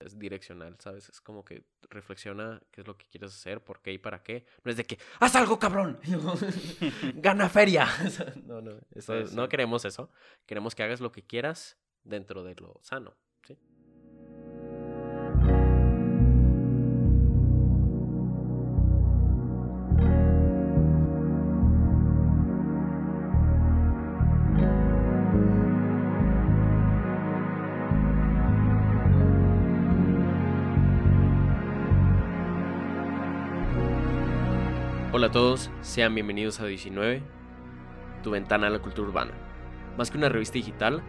es direccional, ¿sabes? Es como que reflexiona qué es lo que quieres hacer, por qué y para qué. No es de que, haz algo, cabrón. Gana feria. no, no, no queremos eso. Queremos que hagas lo que quieras dentro de lo sano, ¿sí? Hola a todos, sean bienvenidos a 19, tu ventana a la cultura urbana. Más que una revista digital,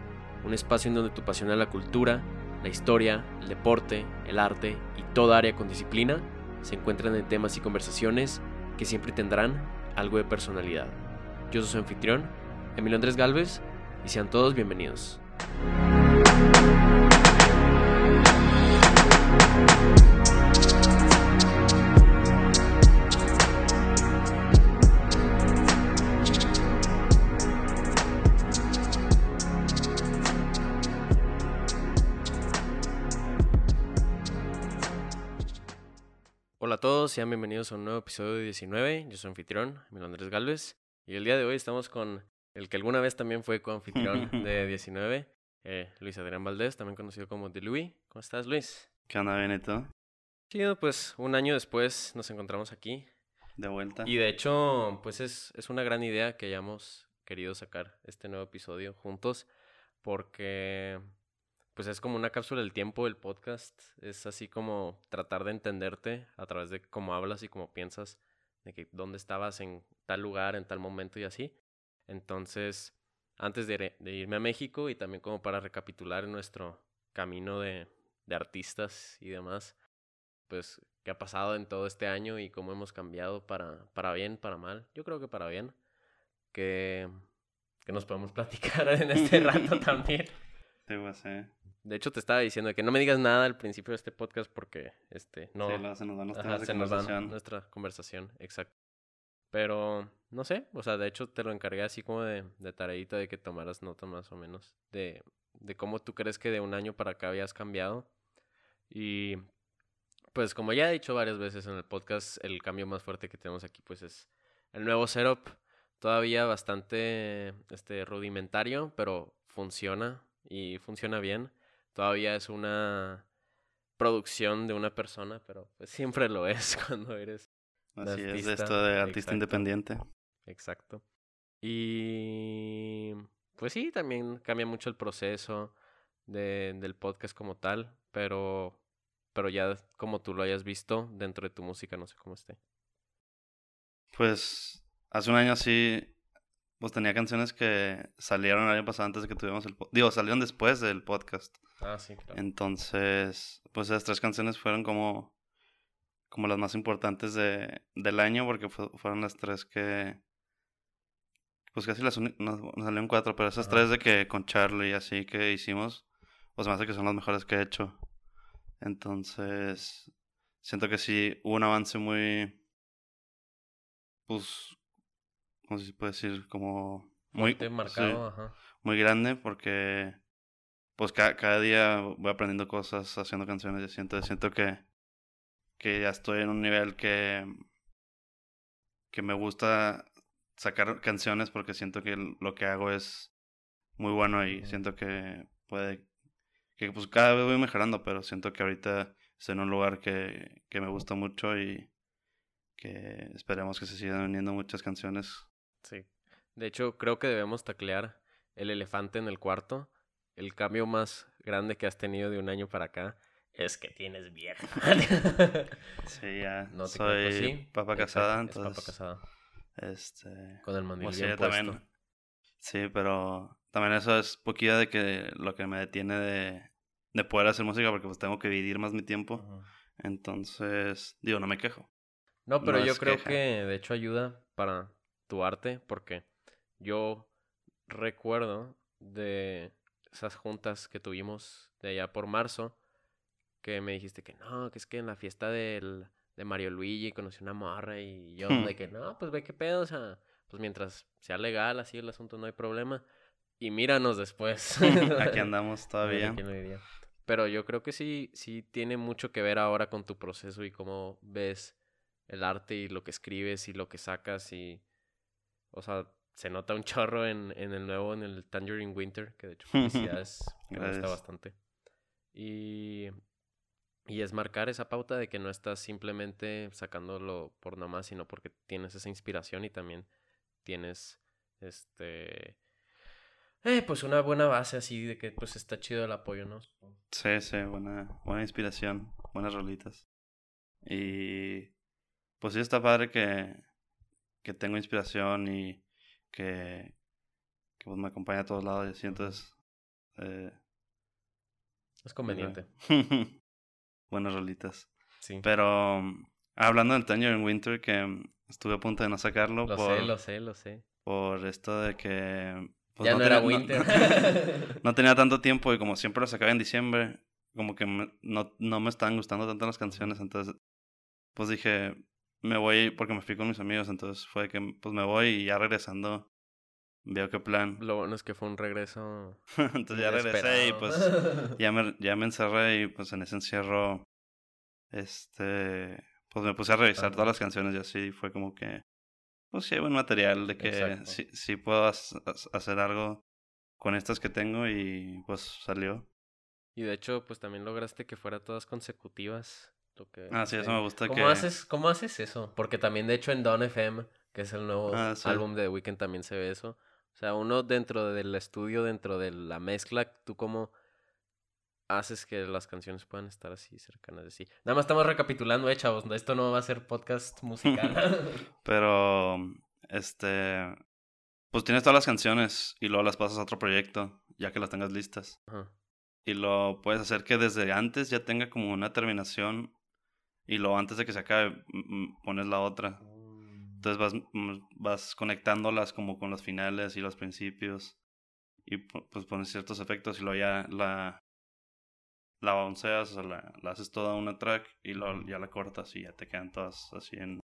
un espacio en donde tu pasión a la cultura, la historia, el deporte, el arte y toda área con disciplina se encuentran en temas y conversaciones que siempre tendrán algo de personalidad. Yo soy su anfitrión, Emilio Andrés Galvez, y sean todos bienvenidos. Todos, sean bienvenidos a un nuevo episodio de 19. Yo soy anfitrión, mi nombre es Galvez. Y el día de hoy estamos con el que alguna vez también fue coanfitrión de 19, eh, Luis Adrián Valdés, también conocido como The Louis. ¿Cómo estás, Luis? ¿Qué onda, Benito? Sí, pues un año después nos encontramos aquí. De vuelta. Y de hecho, pues es, es una gran idea que hayamos querido sacar este nuevo episodio juntos, porque pues es como una cápsula del tiempo el podcast. Es así como tratar de entenderte a través de cómo hablas y cómo piensas, de que dónde estabas en tal lugar, en tal momento y así. Entonces, antes de, irme a México y también como para recapitular nuestro camino de, de artistas y demás, pues qué ha pasado en todo este año y cómo hemos cambiado para, para bien, para mal. Yo creo que para bien. Que, que nos podemos platicar en este rato también. Sí, de hecho, te estaba diciendo que no me digas nada al principio de este podcast porque este no se nos da nuestra se conversación. Nos nuestra conversación, exacto. Pero no sé, o sea, de hecho te lo encargué así como de, de tareita de que tomaras nota más o menos de, de cómo tú crees que de un año para acá habías cambiado. Y pues como ya he dicho varias veces en el podcast, el cambio más fuerte que tenemos aquí pues es el nuevo setup, todavía bastante este rudimentario, pero funciona y funciona bien todavía es una producción de una persona, pero pues siempre lo es cuando eres. Así es, esto de artista independiente. Exacto. Y pues sí, también cambia mucho el proceso de, del podcast como tal, pero, pero ya como tú lo hayas visto dentro de tu música, no sé cómo esté. Pues hace un año sí pues tenía canciones que salieron el año pasado antes de que tuviéramos el... Digo, salieron después del podcast. Ah, sí, claro. Entonces, pues esas tres canciones fueron como, como las más importantes de, del año porque fueron las tres que... Pues casi las nos, nos salieron cuatro, pero esas tres de que con Charlie y así que hicimos, pues me hace que son las mejores que he hecho. Entonces, siento que sí hubo un avance muy... Pues ¿cómo se puede decir? Como muy marcado, ajá. muy grande porque pues cada día voy aprendiendo cosas, haciendo canciones y siento, siento que, que ya estoy en un nivel que, que me gusta sacar canciones porque siento que lo que hago es muy bueno y siento que puede que pues cada vez voy mejorando, pero siento que ahorita estoy en un lugar que, que me gusta mucho y que esperemos que se sigan uniendo muchas canciones Sí. De hecho, creo que debemos taclear el elefante en el cuarto. El cambio más grande que has tenido de un año para acá es que tienes vieja. sí, ya. No te Soy ¿sí? papa casada, entonces. papa casada. Este. Con el mandil pues bien También, sí, pero también eso es poquilla de que lo que me detiene de, de poder hacer música porque pues tengo que dividir más mi tiempo. Entonces, digo, no me quejo. No, pero yo creo que de hecho ayuda para tu arte, porque yo recuerdo de esas juntas que tuvimos de allá por marzo, que me dijiste que no, que es que en la fiesta del, de Mario Luigi conocí una morra y yo de que no, pues ve qué pedo, o sea, pues mientras sea legal así el asunto no hay problema. Y míranos después. Aquí andamos todavía. Pero yo creo que sí, sí tiene mucho que ver ahora con tu proceso y cómo ves el arte y lo que escribes y lo que sacas y... O sea, se nota un chorro en, en el nuevo, en el Tangerine Winter, que de hecho felicidades, me gusta bastante. Y, y es marcar esa pauta de que no estás simplemente sacándolo por nomás, sino porque tienes esa inspiración y también tienes este... Eh, pues una buena base así de que pues está chido el apoyo, ¿no? Sí, sí, buena, buena inspiración, buenas rolitas. Y pues sí está padre que, que tengo inspiración y que, que pues, me acompaña a todos lados y así, entonces... Eh, Es conveniente. buenas rolitas. Sí. Pero mm, hablando del Tangerine Winter, que mm, estuve a punto de no sacarlo Lo por, sé, lo sé, lo sé. por esto de que... pues, ya no, era tenía- Winter. no tenía tanto tiempo y como siempre lo sacaba en diciembre, como que me- no, no me estaban gustando tanto las canciones, entonces pues dije, me voy porque me fui con mis amigos, entonces fue que pues me voy y ya regresando veo qué plan. Lo bueno es que fue un regreso. entonces ya regresé y pues ya me, ya me encerré y pues en ese encierro, este, pues me puse a revisar Ajá. todas las canciones y así fue como que, pues sí hay buen material de que sí, sí puedo hacer algo con estas que tengo y pues salió. Y de hecho, pues también lograste que fuera todas consecutivas. Que, Ah, sí, eso me gusta ¿Cómo que... haces, ¿Cómo haces eso? Porque también, de hecho, en Dawn FM, que es el nuevo Ah, sí. álbum de The Weeknd, también se ve eso. O sea, uno dentro del estudio, dentro de la mezcla, ¿tú cómo haces que las canciones puedan estar así cercanas de sí? Nada más estamos recapitulando, eh, chavos. Esto no va a ser podcast musical. Pero, este, pues tienes todas las canciones y luego las pasas a otro proyecto, ya que las tengas listas. Ajá. Y lo puedes hacer que desde antes ya tenga como una terminación y luego antes de que se acabe pones la otra. Entonces vas, vas conectándolas como con los finales y los principios y pu- pues pones ciertos efectos y luego ya la, la onceas, o sea, la, la haces toda una track y luego ya la cortas y ya te quedan todas así en...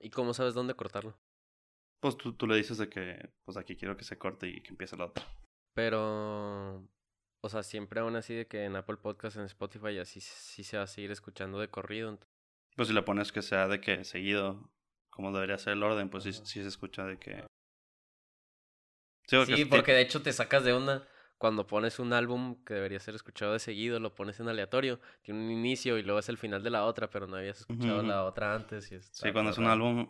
¿Y cómo sabes dónde cortarlo? Pues tú, tú le dices de que pues aquí quiero que se corte y que empiece la otra. Pero, o sea, siempre aún así de que en Apple Podcast, en Spotify, y así sí se va a seguir escuchando de corrido. Pues si le pones que sea de que seguido, como debería ser el orden, pues sí, sí se escucha de que... Sí, porque, Sí, porque de hecho te sacas de onda cuando pones un álbum que debería ser escuchado de seguido, lo pones en aleatorio, tiene un inicio y luego es el final de la otra, pero no habías escuchado la otra antes. Y Sí, cuando es un álbum,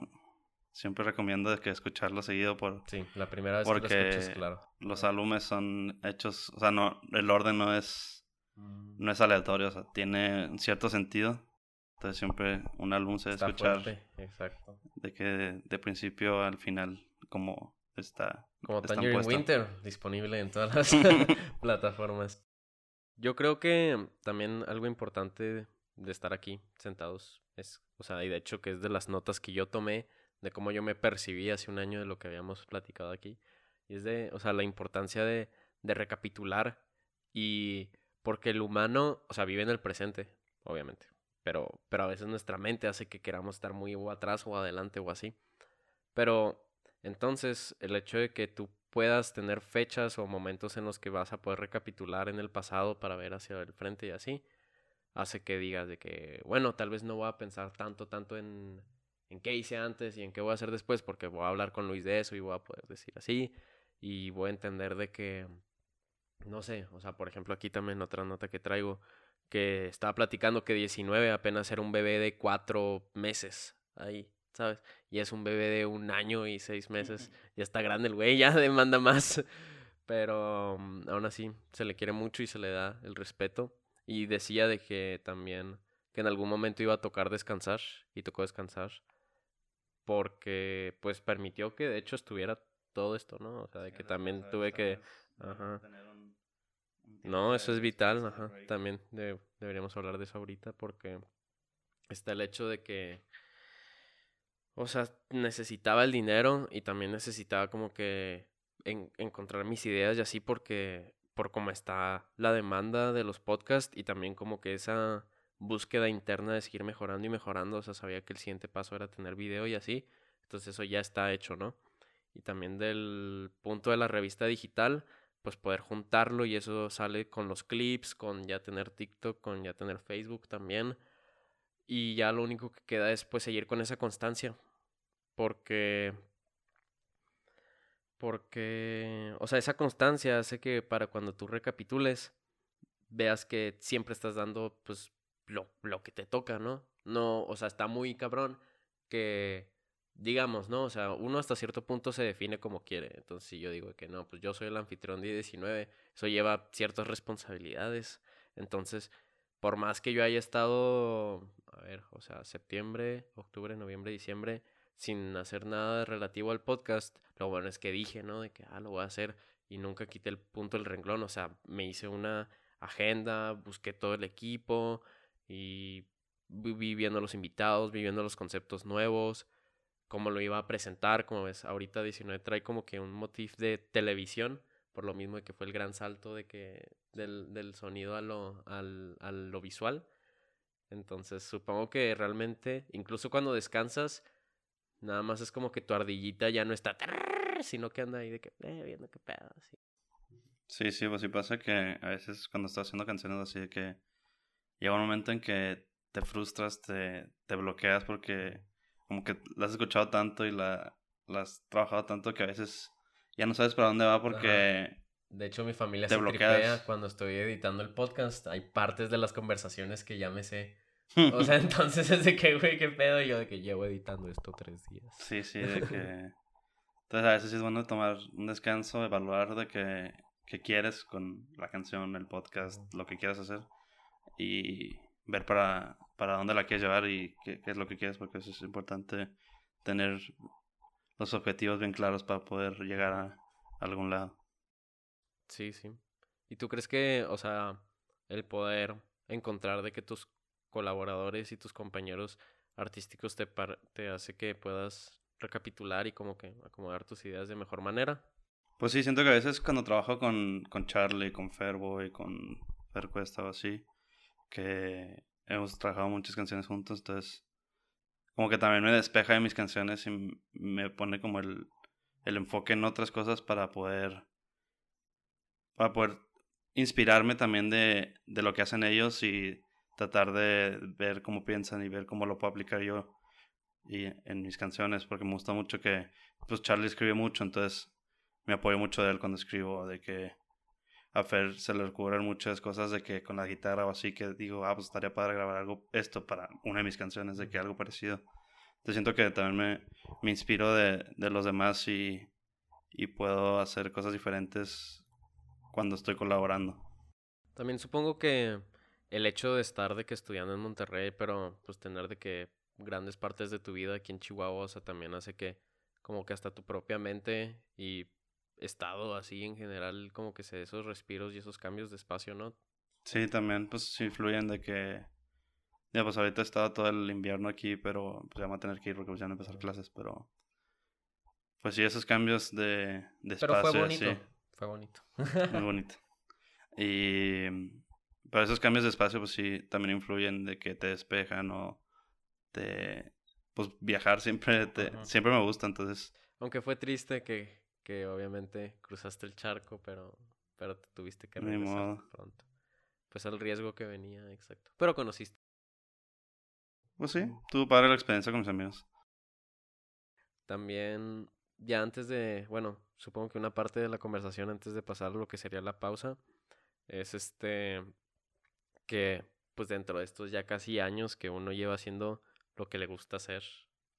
siempre recomiendo que escucharlo seguido por... Sí, la primera vez que lo escuchas, claro. Los álbumes son hechos, o sea, no, el orden no es, no es aleatorio, o sea, tiene cierto sentido. Entonces siempre un álbum se debe escuchar fuerte, exacto. de que de, de principio al final como está. Como Tangerine puestos. Winter, disponible en todas las plataformas. Yo creo que también algo importante de estar aquí sentados es, o sea, y de hecho que es de las notas que yo tomé de cómo yo me percibí hace un año de lo que habíamos platicado aquí. Y es de, o sea, la importancia de, de recapitular y porque el humano, o sea, vive en el presente, obviamente, pero, pero a veces nuestra mente hace que queramos estar muy o atrás o adelante o así. Pero entonces, el hecho de que tú puedas tener fechas o momentos en los que vas a poder recapitular en el pasado para ver hacia el frente y así, hace que digas de que, bueno, tal vez no voy a pensar tanto, tanto en, en qué hice antes y en qué voy a hacer después, porque voy a hablar con Luis de eso y voy a poder decir así, y voy a entender de que, no sé, o sea, por ejemplo, aquí también otra nota que traigo, que estaba platicando que 19 apenas era un bebé de cuatro meses ahí, ¿sabes? Y es un bebé de un año y seis meses. Ya está grande el güey, ya demanda más. Pero mm, aún así se le quiere mucho y se le da el respeto. Y decía de que también que en algún momento iba a tocar descansar y tocó descansar porque pues permitió que de hecho estuviera todo esto, ¿no? O sea, de que también tuve que... Ajá. No, eso es vital, ajá. También de- deberíamos hablar de eso ahorita porque está el hecho de que, o sea, necesitaba el dinero y también necesitaba como que en- encontrar mis ideas y así porque, por cómo está la demanda de los podcasts y también como que esa búsqueda interna de seguir mejorando y mejorando, o sea, sabía que el siguiente paso era tener video y así, entonces eso ya está hecho, ¿no? Y también del punto de la revista digital, pues poder juntarlo y eso sale con los clips, con ya tener TikTok, con ya tener Facebook también. Y ya lo único que queda es pues seguir con esa constancia. Porque porque, o sea, esa constancia hace que para cuando tú recapitules, veas que siempre estás dando, pues, lo, lo que te toca, ¿no? No, o sea, está muy cabrón que, digamos, ¿no? O sea, uno hasta cierto punto se define como quiere. Entonces, si yo digo que no, pues yo soy el anfitrión de 19, eso lleva ciertas responsabilidades. Entonces, por más que yo haya estado, a ver, o sea, septiembre, octubre, noviembre, diciembre, sin hacer nada relativo al podcast, lo bueno es que dije, ¿no? De que, ah, lo voy a hacer y nunca quité el punto del renglón, o sea, me hice una agenda, busqué todo el equipo y vi viendo los invitados, viviendo los conceptos nuevos, cómo lo iba a presentar, como ves, ahorita 19 trae como que un motif de televisión, por lo mismo de que fue el gran salto de que del, del sonido a lo, al, a lo visual. Entonces supongo que realmente, incluso cuando descansas, Nada más es como que tu ardillita ya no está, sino que anda ahí de que, eh, viendo qué pedo, así. Sí, sí, pues sí pasa que a veces cuando estás haciendo canciones así de que llega un momento en que te frustras, te, te bloqueas porque como que la has escuchado tanto y la, la has trabajado tanto que a veces ya no sabes para dónde va porque... De hecho, mi familia te se bloquea cuando estoy editando el podcast. Hay partes de las conversaciones que ya me sé o sea, entonces es de que, güey, qué pedo. yo de que llevo editando esto tres días. Sí, sí, de que. Entonces a veces sí es bueno tomar un descanso, evaluar de que, qué quieres con la canción, el podcast, lo que quieras hacer. Y ver para, para dónde la quieres llevar y qué, qué es lo que quieres, porque eso es importante tener los objetivos bien claros para poder llegar a algún lado. Sí, sí. ¿Y tú crees que, o sea, el poder encontrar de que tus colaboradores y tus compañeros artísticos te, te hace que puedas recapitular y como que acomodar tus ideas de mejor manera. Pues sí, siento que a veces cuando trabajo con, con Charlie, con Ferboy, con Fer Cuesta o así, que hemos trabajado muchas canciones juntos, entonces como que también me despeja de mis canciones y me pone como el, el enfoque en otras cosas para poder para poder inspirarme también de, de lo que hacen ellos y tratar de ver cómo piensan y ver cómo lo puedo aplicar yo y en mis canciones, porque me gusta mucho que, pues Charlie escribe mucho, entonces me apoyo mucho de él cuando escribo, de que a Fer se le ocurren muchas cosas de que con la guitarra o así, que digo, ah, pues estaría padre grabar algo, esto para una de mis canciones, de que algo parecido. Entonces siento que también me, me inspiro de, de los demás y, y puedo hacer cosas diferentes cuando estoy colaborando. También supongo que el hecho de estar de que estudiando en Monterrey, pero pues tener de que grandes partes de tu vida aquí en Chihuahua, o sea, también hace que como que hasta tu propia mente y estado así en general, como que se esos respiros y esos cambios de espacio, ¿no? Sí, también pues influyen de que ya pues ahorita he estado todo el invierno aquí, pero pues ya vamos a tener que ir porque pues ya van a empezar clases, pero pues sí, esos cambios de, de espacio. Pero fue bonito. Fue bonito. Muy bonito. Y pero esos cambios de espacio, pues sí, también influyen de que te despejan o te... Pues viajar siempre, te, siempre me gusta, entonces... Aunque fue triste que, que obviamente cruzaste el charco, pero, pero te tuviste que regresar pronto. Pues el riesgo que venía, exacto. Pero conociste. Pues sí, tuvo padre la experiencia con mis amigos. También, ya antes de, bueno, supongo que una parte de la conversación antes de pasar lo que sería la pausa, es este, que pues dentro de estos ya casi años que uno lleva haciendo lo que le gusta hacer,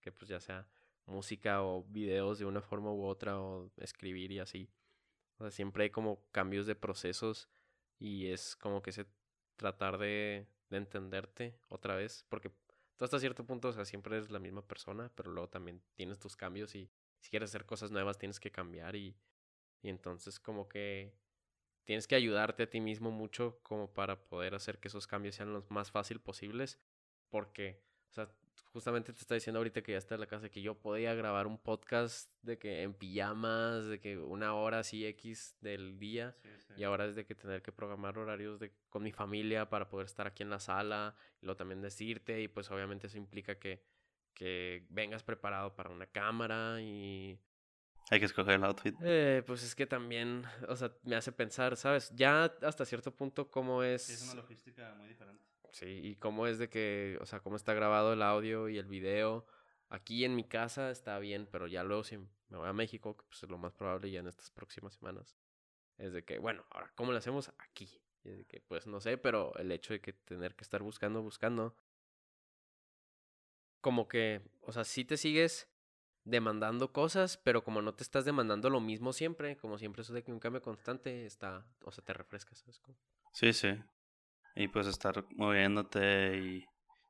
que pues ya sea música o videos de una forma u otra o escribir y así. O sea, siempre hay como cambios de procesos y es como que se tratar de, de entenderte otra vez, porque tú hasta cierto punto, o sea, siempre eres la misma persona, pero luego también tienes tus cambios y si quieres hacer cosas nuevas tienes que cambiar y, y entonces como que tienes que ayudarte a ti mismo mucho como para poder hacer que esos cambios sean los más fácil posibles. Porque, o sea, justamente te está diciendo ahorita que ya está en la casa que yo podía grabar un podcast de que en pijamas, de que una hora así X del día. Y ahora es de que tener que programar horarios de, con mi familia para poder estar aquí en la sala. Y luego también decirte. Y pues obviamente eso implica que, que vengas preparado para una cámara y Hay que escoger el outfit. Eh, pues es que también, o sea, me hace pensar, ¿sabes? Ya hasta cierto punto cómo es... Es una logística muy diferente. Sí, y cómo es de que, o sea, cómo está grabado el audio y el video. Aquí en mi casa está bien, pero ya luego si me voy a México, que pues es lo más probable ya en estas próximas semanas, es de que, bueno, ahora, ¿cómo lo hacemos aquí? Y es de que, pues no sé, pero el hecho de que tener que estar buscando, buscando, como que, o sea, sí te sigues demandando cosas, pero como no te estás demandando lo mismo siempre, como siempre eso de que un cambio constante está, o sea, te refrescas, ¿sabes? Como- Sí, sí. Y pues estar moviéndote y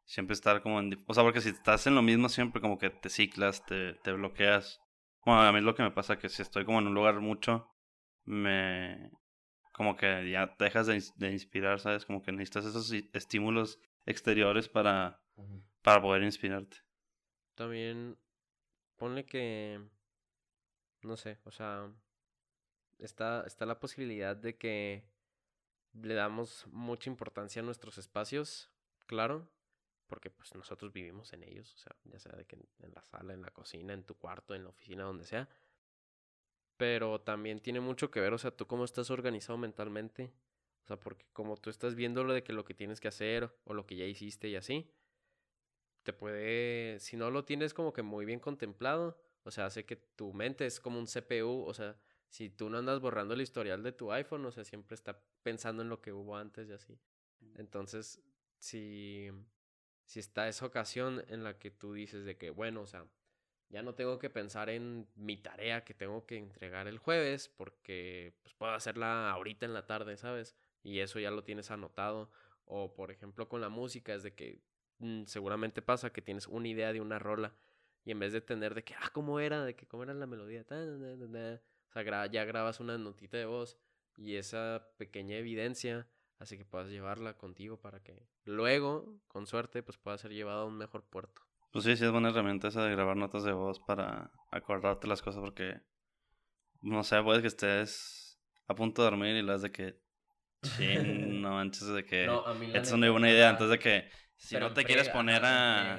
siempre estar como en... O sea, porque si estás en lo mismo siempre como que te ciclas, te, te bloqueas. Bueno, a mí es lo que me pasa que si estoy como en un lugar mucho, me... Como que ya te dejas de, de inspirar, ¿sabes? Como que necesitas esos estímulos exteriores para, para poder inspirarte. También ponle que, no sé, o sea, está, está la posibilidad de que le damos mucha importancia a nuestros espacios, claro, porque pues nosotros vivimos en ellos, o sea, ya sea de que en, la sala, en la cocina, en tu cuarto, en la oficina, donde sea. Pero también tiene mucho que ver, o sea, tú cómo estás organizado mentalmente. O sea, porque como tú estás viendo lo de que lo que tienes que hacer o lo que ya hiciste y así, te puede, si no lo tienes como que muy bien contemplado, o sea, hace que tu mente es como un CPU, o sea, si tú no andas borrando el historial de tu iPhone, o sea, siempre está pensando en lo que hubo antes y así. Entonces, si, si está esa ocasión en la que tú dices de que, bueno, o sea, ya no tengo que pensar en mi tarea que tengo que entregar el jueves porque pues puedo hacerla ahorita en la tarde, ¿sabes? Y eso ya lo tienes anotado. O por ejemplo con la música es de que mm, seguramente pasa que tienes una idea de una rola y en vez de tener de que, ah, ¿cómo era? De que, ¿cómo era la melodía? Ta, sea, gra- ya grabas una notita de voz y esa pequeña evidencia hace que puedas llevarla contigo para que luego, con suerte, pues pueda ser llevado a un mejor puerto. Pues sí, sí es buena herramienta esa de grabar notas de voz para acordarte las cosas porque, no sé, puede que estés a punto de dormir y las de que, chin, no manches, de que No, esta es una buena idea. Entonces de que si no te quieres poner a,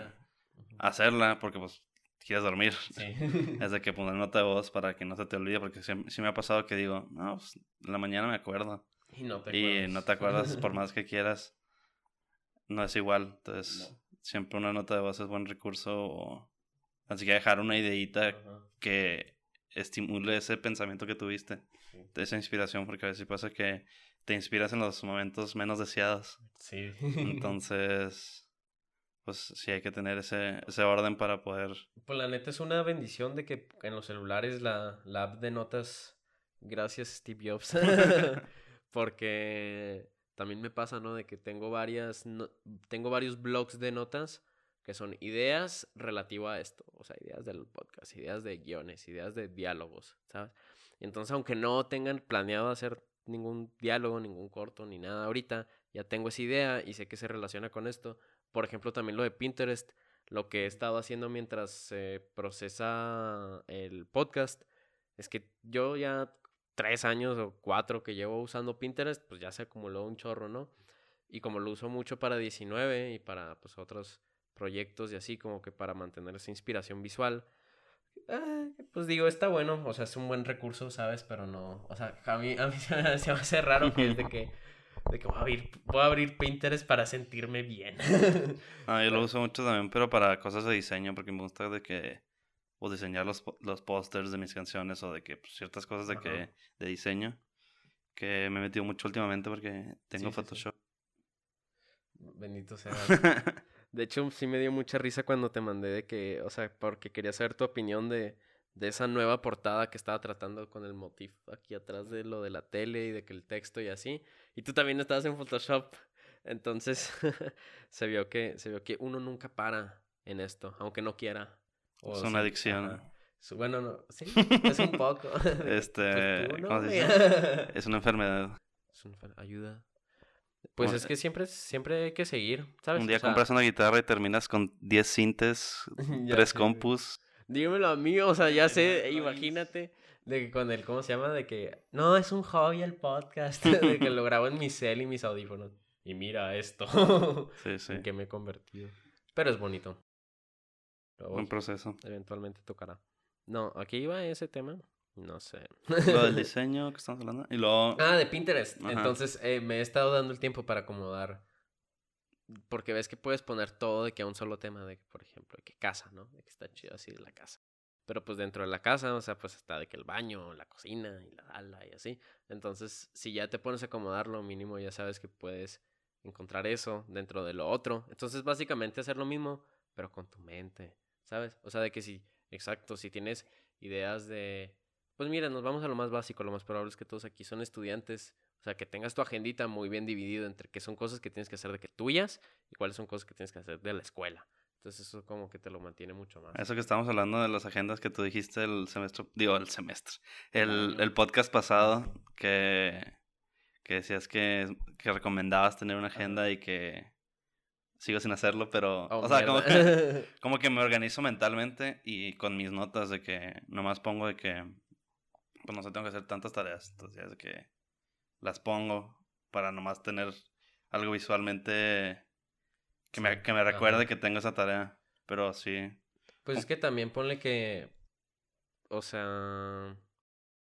a hacerla porque pues quieres dormir, Sí. es de que poner nota de voz para que no se te olvide porque sí, sí me ha pasado que digo, no, pues en la mañana me acuerdo y no te y acuerdas. no te acuerdas por más que quieras, no es igual. Entonces No. siempre una nota de voz es buen recurso o así que dejar una ideita Ajá. que estimule ese pensamiento que tuviste, Sí. esa inspiración, porque a veces pasa que te inspiras en los momentos menos deseados. Sí. Entonces, pues sí hay que tener ese, ese orden para poder... Pues la neta es una bendición de que en los celulares la, la app de notas, gracias Steve Jobs, porque también me pasa, ¿no? De que tengo varias, no- tengo varios blogs de notas que son ideas relativo a esto, o sea, ideas del podcast, ideas de guiones, ideas de diálogos, ¿sabes? Y entonces, aunque no tengan planeado hacer ningún diálogo, ningún corto, ni nada ahorita, ya tengo esa idea y sé que se relaciona con esto. Por ejemplo, también lo de Pinterest, lo que he estado haciendo mientras se procesa el podcast, es que yo ya tres años o cuatro que llevo usando Pinterest, pues ya se acumuló un chorro, ¿no? Y como lo uso mucho para 19 y para pues otros proyectos y así, como que para mantener esa inspiración visual, eh, pues digo, está bueno, o sea, es un buen recurso, ¿sabes? Pero no, o sea, a mí, a mí se, me, hace raro que es de que, de que voy, a abrir, voy a abrir Pinterest para sentirme bien. Ah, yo lo uso mucho también, pero para cosas de diseño, porque me gusta de que... O diseñar los, los pósters de mis canciones o de que pues, ciertas cosas de Ajá. que de diseño que me he metido mucho últimamente porque tengo Sí, sí, sí. Photoshop. Bendito sea. De hecho, sí me dio mucha risa cuando te mandé de que, o sea, porque quería saber tu opinión de, de esa nueva portada que estaba tratando con el motif aquí atrás de lo de la tele y de que el texto y así. Y tú también estabas en Photoshop. Entonces, se vio que, se vio que uno nunca para en esto, aunque no quiera. O es una adicción. Bueno, no, sí, es un poco. Este, Pues tú, ¿cómo se güey. dice? Es una enfermedad. Es una ayuda. Pues Bueno, es que siempre, siempre hay que seguir, ¿sabes? Un O día sea, compras una guitarra y terminas con 10 sintes, Ya tres sé, güey. compus. Dímelo a mí, o sea, ya sé, imagínate, de que con el, ¿cómo se llama? De que, no, es un hobby el podcast, de que lo grabo en mi cel y mis audífonos. Y mira esto, Sí, sí. en que me he convertido. Pero es bonito. Luego, Buen proceso. eventualmente tocará. No, aquí iba ese tema. No sé. Lo del diseño que estamos hablando. Y luego. Ah, de Pinterest. Ajá. Entonces eh, me he estado dando el tiempo para acomodar. Porque ves que puedes poner todo de que a un solo tema, de que, por ejemplo, de que casa, ¿no? De que está chido así la casa. Pero pues dentro de la casa, o sea, pues está de que el baño, la cocina y la sala y así. Entonces, si ya te pones a acomodarlo, mínimo ya sabes que puedes encontrar eso dentro de lo otro. Entonces, básicamente hacer lo mismo, pero con tu mente, ¿sabes? O sea, de que si, exacto, si tienes ideas de, pues mira, nos vamos a lo más básico, lo más probable es que todos aquí son estudiantes, sea, que tengas tu agendita muy bien dividido entre qué son cosas que tienes que hacer de que tuyas y cuáles son cosas que tienes que hacer de la escuela. Entonces eso como que te lo mantiene mucho más. Eso que estamos hablando de las agendas que tú dijiste el semestre, digo, el semestre, el, el podcast pasado, que, que decías que, que recomendabas tener una agenda y que sigo sin hacerlo, pero, Oh, o sea, como que, como que me organizo mentalmente y con mis notas de que nomás pongo de que, pues no sé, tengo que hacer tantas tareas, entonces ya de que las pongo para nomás tener algo visualmente que, me, que me recuerde ajá. que tengo esa tarea, pero sí. Pues es que también ponle que, o sea,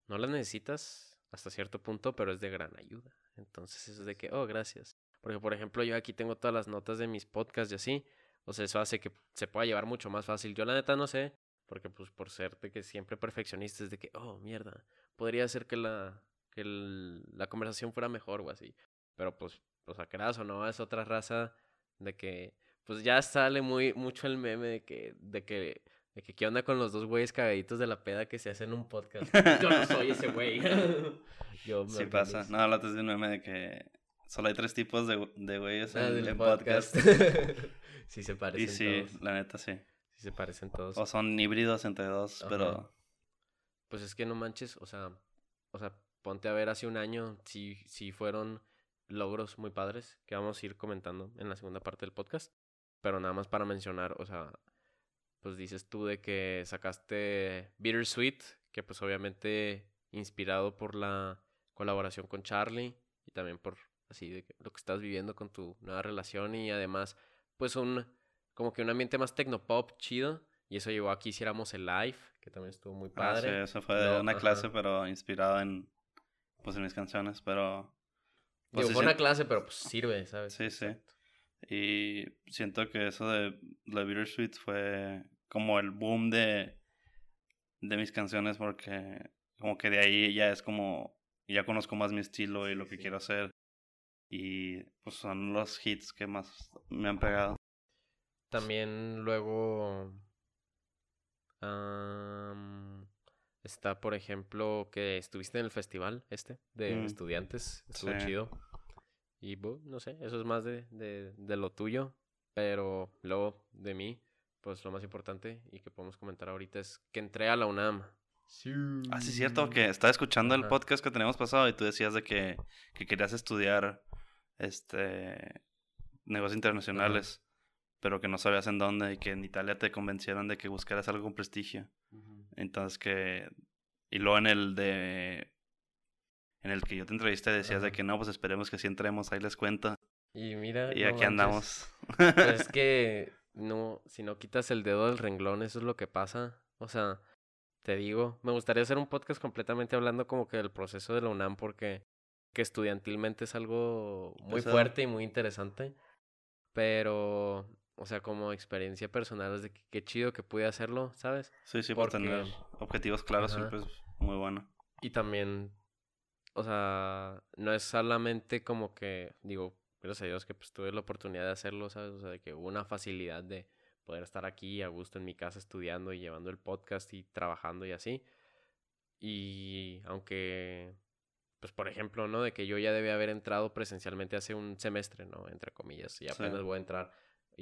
no la necesitas hasta cierto punto, pero es de gran ayuda. Entonces eso es de que, oh, gracias. Porque, por ejemplo, yo aquí tengo todas las notas de mis podcasts y así. O sea, eso hace que se pueda llevar mucho más fácil. Yo la neta no sé, porque pues por ser de que siempre perfeccionista es de que, oh, mierda, podría ser que la, que el- la conversación fuera mejor o así. Pero pues, o sea, creas o no, es otra raza de que, pues ya sale muy mucho el meme de que, de que, de que qué onda con los dos güeyes cagaditos de la peda que se hacen un podcast. Yo no soy ese güey. Yo me Sí pasa. No, hablaste de un meme de que solo hay tres tipos de, de güeyes Ah, en, en podcast. podcast. sí se Y parecen sí, todos. la neta sí. Sí se parecen todos. O son híbridos entre dos, Ajá. pero Pues es que no manches, o sea, o sea, ponte a ver hace un año si sí fueron logros muy padres que vamos a ir comentando en la segunda parte del podcast. Pero nada más para mencionar, o sea, pues dices tú de que sacaste Bittersweet, que pues obviamente inspirado por la colaboración con Charlie y también por así de lo que estás viviendo con tu nueva relación y además pues un como que un ambiente más tecnopop chido y eso llevó a que hiciéramos el live, que también estuvo muy ah, sí, padre. eso fue de No, una ajá. clase, pero inspirado en pues en mis canciones, pero pues, Digo, sí fue una clase, pero pues sirve, ¿sabes? Sí, sí. Y siento que eso de la Bittersweet fue como el boom de, de mis canciones porque como que de ahí ya es como, ya conozco más mi estilo y lo que Sí. quiero hacer. Y pues son los hits que más me han pegado. También luego am, está, por ejemplo, que estuviste en el festival este de Mm, estudiantes, estuvo sí. chido. Y no sé, eso es más de, de, de lo tuyo, pero luego de mí, pues lo más importante y que podemos comentar ahorita es que entré a la UNAM. Sí. Ah, sí, es cierto que estaba escuchando el Ajá. podcast que teníamos pasado y tú decías de que, que querías estudiar este negocios internacionales, pero que no sabías en dónde y que en Italia te convencieron de que buscaras algo con prestigio. Entonces que y luego en el de en el que yo te entrevisté decías de que no, pues esperemos que sí entremos, ahí les cuento. Y mira, Y no aquí manches. andamos. Pues es que no, si no quitas el dedo del renglón, eso es lo que pasa. O sea, te digo, me gustaría hacer un podcast completamente hablando como que del proceso de la UNAM porque que estudiantilmente es algo muy fuerte y muy interesante. Pero, o sea, como experiencia personal es de que qué chido que pude hacerlo, ¿sabes? Sí, sí, por tener objetivos claros Ajá. siempre es muy bueno. Y también, o sea, no es solamente como que, digo, gracias a Dios que pues tuve la oportunidad de hacerlo, ¿sabes? O sea, de que hubo una facilidad de poder estar aquí a gusto en mi casa estudiando y llevando el podcast y trabajando y así. Y aunque, pues por ejemplo, ¿no? De que yo ya debía haber entrado presencialmente hace un semestre, ¿no? Entre comillas, y Sí. apenas voy a entrar.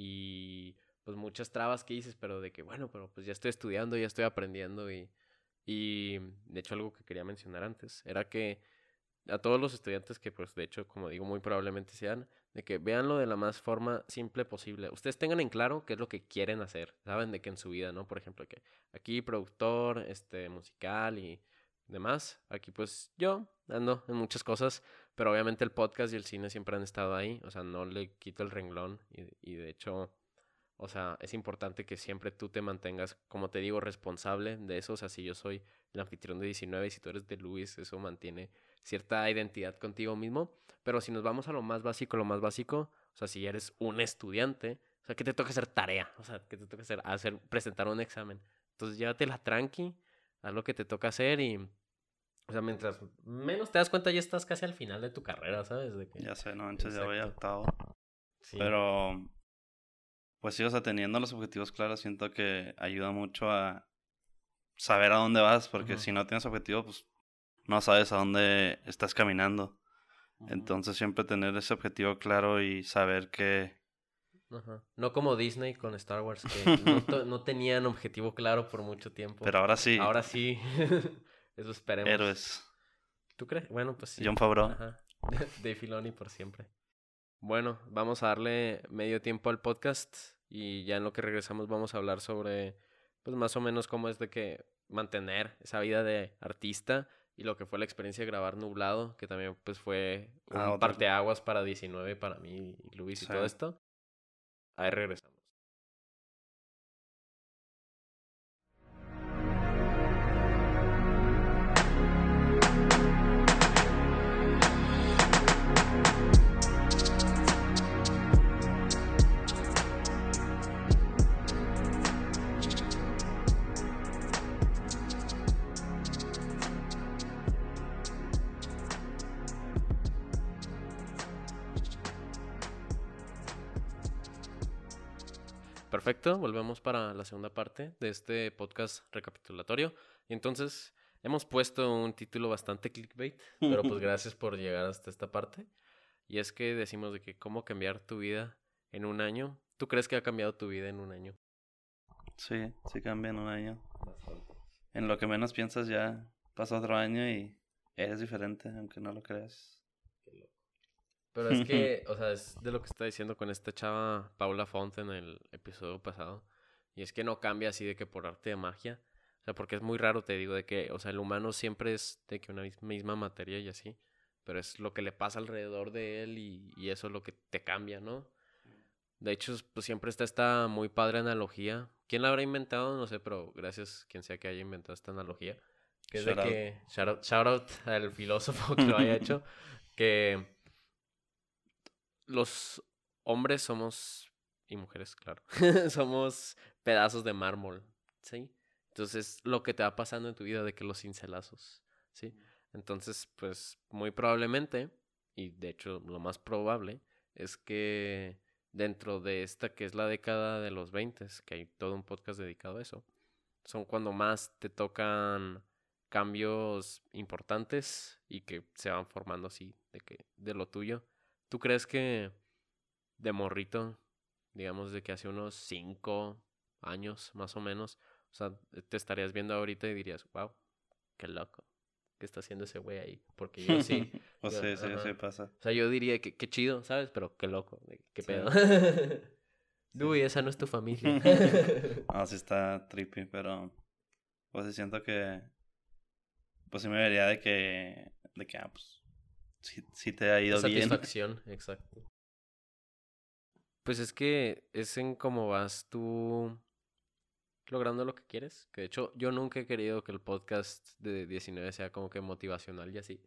Y pues muchas trabas que dices, pero de que, bueno, pero pues ya estoy estudiando, ya estoy aprendiendo y... Y de hecho algo que quería mencionar antes era que a todos los estudiantes que pues de hecho como digo muy probablemente sean de que veanlo de la más forma simple posible. Ustedes tengan en claro qué es lo que quieren hacer, saben de que en su vida, ¿no? Por ejemplo, que aquí productor, este musical y demás. Aquí pues yo ando en muchas cosas, pero obviamente el podcast y el cine siempre han estado ahí, o sea, no le quito el renglón y, de hecho O sea, es importante que siempre tú te mantengas, como te digo, responsable de eso. O sea, si yo soy el anfitrión de 19 y si tú eres de Luis, eso mantiene cierta identidad contigo mismo. Pero si nos vamos a lo más básico, lo más básico, o sea, si eres un estudiante, o sea, que te toca hacer tarea, o sea, que te toca hacer, hacer presentar un examen. Entonces, llévatela tranqui, haz lo que te toca hacer y, o sea, mientras menos te das cuenta, ya estás casi al final de tu carrera, ¿sabes? De que... Ya sé, no, antes ya voy a octavo. Pero, pues sí, o sea, teniendo los objetivos claros, siento que ayuda mucho a saber a dónde vas, porque si no tienes objetivo, pues no sabes a dónde estás caminando. Entonces siempre tener ese objetivo claro y saber que... No como Disney con Star Wars, que no, no, tenían objetivo claro por mucho tiempo. Pero ahora sí. Ahora sí. Eso esperemos. Héroes. ¿Tú crees? Bueno, pues sí. John Favreau. De Filoni por siempre. Bueno, vamos a darle medio tiempo al podcast y ya en lo que regresamos vamos a hablar sobre, pues más o menos cómo es de que mantener esa vida de artista y lo que fue la experiencia de grabar Nublado, que también pues fue ah, un parteaguas para 19 para mí y Luis y todo esto. Ahí regresamos. Perfecto, volvemos para la segunda parte de este podcast recapitulatorio. Y entonces hemos puesto un título bastante clickbait, pero pues gracias por llegar hasta esta parte. Y es que decimos de que cómo cambiar tu vida en un año. ¿Tú crees que ha cambiado tu vida en un año? Sí, sí cambia en un año. En lo que menos piensas ya pasa otro año y eres diferente, aunque no lo creas. Pero es que, o sea, es de lo que está diciendo con esta chava Paula Font en el episodio pasado. Y es que no cambia así de que por arte de magia. O sea, porque es muy raro, te digo, de que, o sea, el humano siempre es de que una misma materia y así. Pero es lo que le pasa alrededor de él y, y eso es lo que te cambia, ¿no? De hecho, pues siempre está esta muy padre analogía. ¿Quién la habrá inventado? No sé, pero gracias quien sea que haya inventado esta analogía. Que es de que, shout out al filósofo que lo haya hecho, que los hombres somos, y mujeres, claro, somos pedazos de mármol, ¿sí? Entonces, lo que te va pasando en tu vida de que los cincelazos, ¿sí? Entonces, pues, muy probablemente, y de hecho lo más probable, es que dentro de esta que es la década de los 20, que hay todo un podcast dedicado a eso, son cuando más te tocan cambios importantes y que se van formando así de que de lo tuyo ¿Tú crees que de morrito, digamos de que hace unos cinco años más o menos, o sea, te estarías viendo ahorita y dirías, wow, qué loco, ¿qué está haciendo ese güey ahí? Porque yo sí. o sea, sí, sí, pasa. O sea, yo diría que qué chido, ¿sabes? Pero qué loco, qué pedo. Uy, esa no es tu familia. no, sí está trippy, pero pues siento que pues sí me vería de que de que ah, pues si, te ha ido bien. Satisfacción, exacto. Pues es que es en cómo vas tú logrando lo que quieres. Que de hecho, yo nunca he querido que el podcast de 19 sea como que motivacional y así.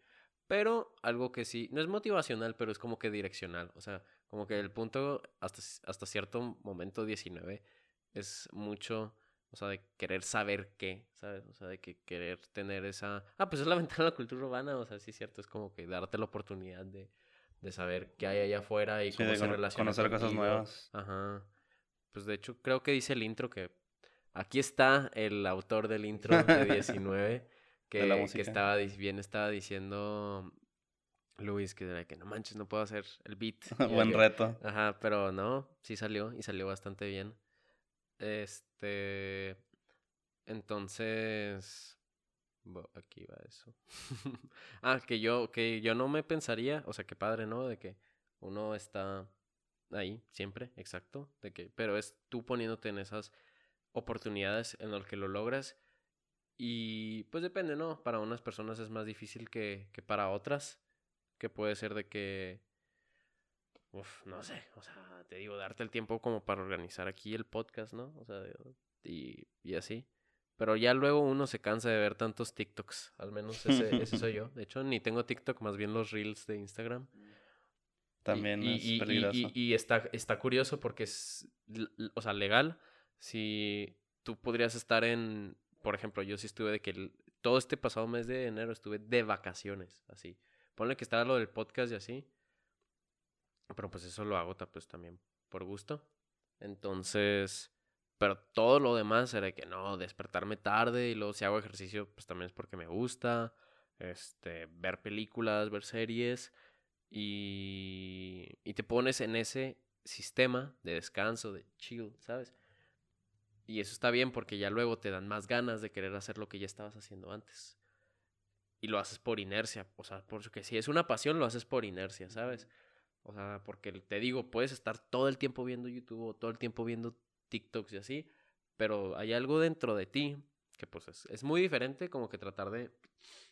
Pero algo que sí, no es motivacional, pero es como que direccional. O sea, como que el punto hasta, hasta cierto momento 19 es mucho o sea, de querer saber qué, ¿sabes? O sea, de que querer tener esa... Ah, pues es la ventana de la cultura urbana, o sea, sí es cierto, es como que darte la oportunidad de, de saber qué hay allá afuera y cómo se relaciona. Conocer cosas nuevas. Ajá. Pues de hecho, creo que dice el intro que... Aquí está el autor del intro de 19, que, que estaba, bien estaba diciendo Luis, que era que no manches, no puedo hacer el beat. Buen reto. Ajá, pero no, sí salió y salió bastante bien. Este. Entonces. Aquí va eso. ah, que yo, que yo no me pensaría, o sea, que padre, ¿no? De que uno está ahí siempre, exacto. De que, pero es tú poniéndote en esas oportunidades en las que lo logras. Y pues depende, ¿no? Para unas personas es más difícil que, que para otras. Que puede ser de que uf, no sé, o sea, te digo, darte el tiempo como para organizar aquí el podcast, ¿no? O sea, y, y así. Pero ya luego uno se cansa de ver tantos TikToks, al menos ese, ese soy yo. De hecho, ni tengo TikTok, más bien los reels de Instagram. También y, es y- peligroso. y- y está, está curioso porque es, o sea, legal. Si tú podrías estar en, por ejemplo, yo sí estuve de que el- todo este pasado mes de enero estuve de vacaciones, así. Ponle que estaba lo del podcast y así. Pero pues eso lo hago pues también por gusto. Entonces, pero todo lo demás era que no, despertarme tarde y luego si hago ejercicio, pues también es porque me gusta. Este, ver películas, ver series y, y te pones en ese sistema de descanso, de chill, ¿sabes? Y eso está bien porque ya luego te dan más ganas de querer hacer lo que ya estabas haciendo antes. Y lo haces por inercia, o sea, porque si es una pasión, lo haces por inercia, ¿sabes? O sea, porque te digo, puedes estar todo el tiempo viendo YouTube o todo el tiempo viendo TikToks y así, pero hay algo dentro de ti que pues es, es muy diferente como que tratar de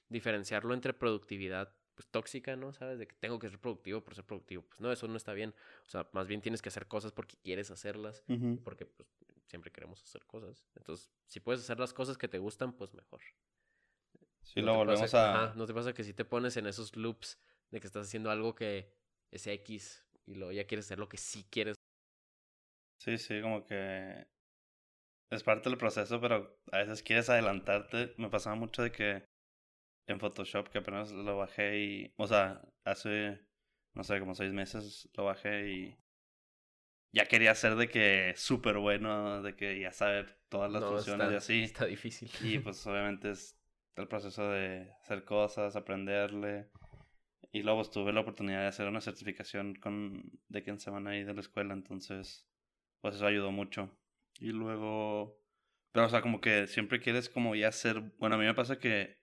diferenciarlo entre productividad pues tóxica, ¿no? ¿Sabes? De que tengo que ser productivo por ser productivo. Pues no, eso no está bien. O sea, más bien tienes que hacer cosas porque quieres hacerlas, porque pues siempre queremos hacer cosas. Entonces, si puedes hacer las cosas que te gustan, pues mejor. Sí, ¿No lo volvemos pasa- a... ajá, ¿No te pasa que si te pones en esos loops de que estás haciendo algo que es X y luego ya quieres hacer lo que sí quieres? Sí, sí, como que es parte del proceso, pero a veces quieres adelantarte. Me pasaba mucho de que en Photoshop, que apenas lo bajé y, o sea, hace, no sé, como seis meses lo bajé y ya quería ser de que súper bueno, de que ya saber todas las No, funciones está, y así. Está difícil. Y pues obviamente es el proceso de hacer cosas, aprenderle. Y luego pues, tuve la oportunidad de hacer una certificación con de quien se van ahí de la escuela, entonces pues eso ayudó mucho. Y luego, pero o sea, como que siempre quieres como ya ser, bueno, a mí me pasa que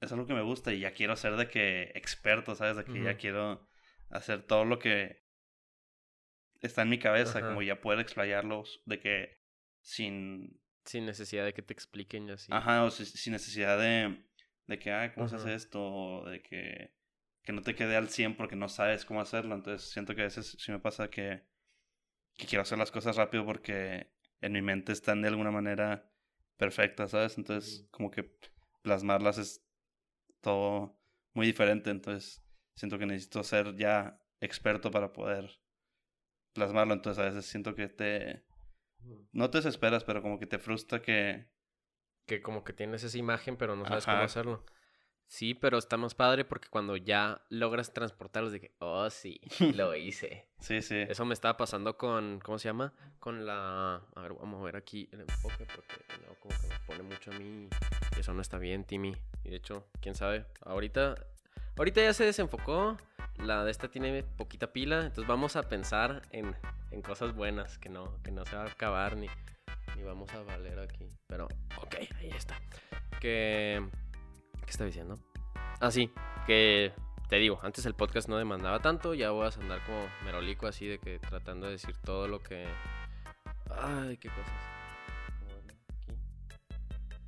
es algo que me gusta y ya quiero ser de que experto, ¿sabes? De que ya quiero hacer todo lo que está en mi cabeza, como ya poder explayarlo de que sin Sin necesidad de que te expliquen y así. Ajá, o si- sin necesidad de, de que, ah, ¿cómo se Ajá. hace esto? O de que, que no te quede al 100 porque no sabes cómo hacerlo. Entonces siento que a veces sí me pasa que, que quiero hacer las cosas rápido porque en mi mente están de alguna manera perfectas, ¿sabes? Entonces como que plasmarlas es todo muy diferente. Entonces siento que necesito ser ya experto para poder plasmarlo. Entonces a veces siento que te... No te desesperas, pero como que te frustra que... Que como que tienes esa imagen, pero no sabes Ajá. cómo hacerlo. Sí, pero está más padre porque cuando ya logras transportarlos de que, oh, sí, lo hice. Sí, sí. Eso me estaba pasando con, ¿cómo se llama? Con la... A ver, vamos a ver aquí el enfoque porque no, como que me pone mucho a mí. y Eso no está bien, Timmy. Y de hecho, quién sabe. Ahorita, ahorita ya se desenfocó. La de esta tiene poquita pila. Entonces vamos a pensar en, en cosas buenas que no, que no se va a acabar ni, ni vamos a valer aquí. Pero, ok, ahí está. Que... ¿Qué está diciendo? Ah, sí, que te digo, antes el podcast no demandaba tanto, ya voy a andar como merolico así de que tratando de decir todo lo que... Ay, qué cosas.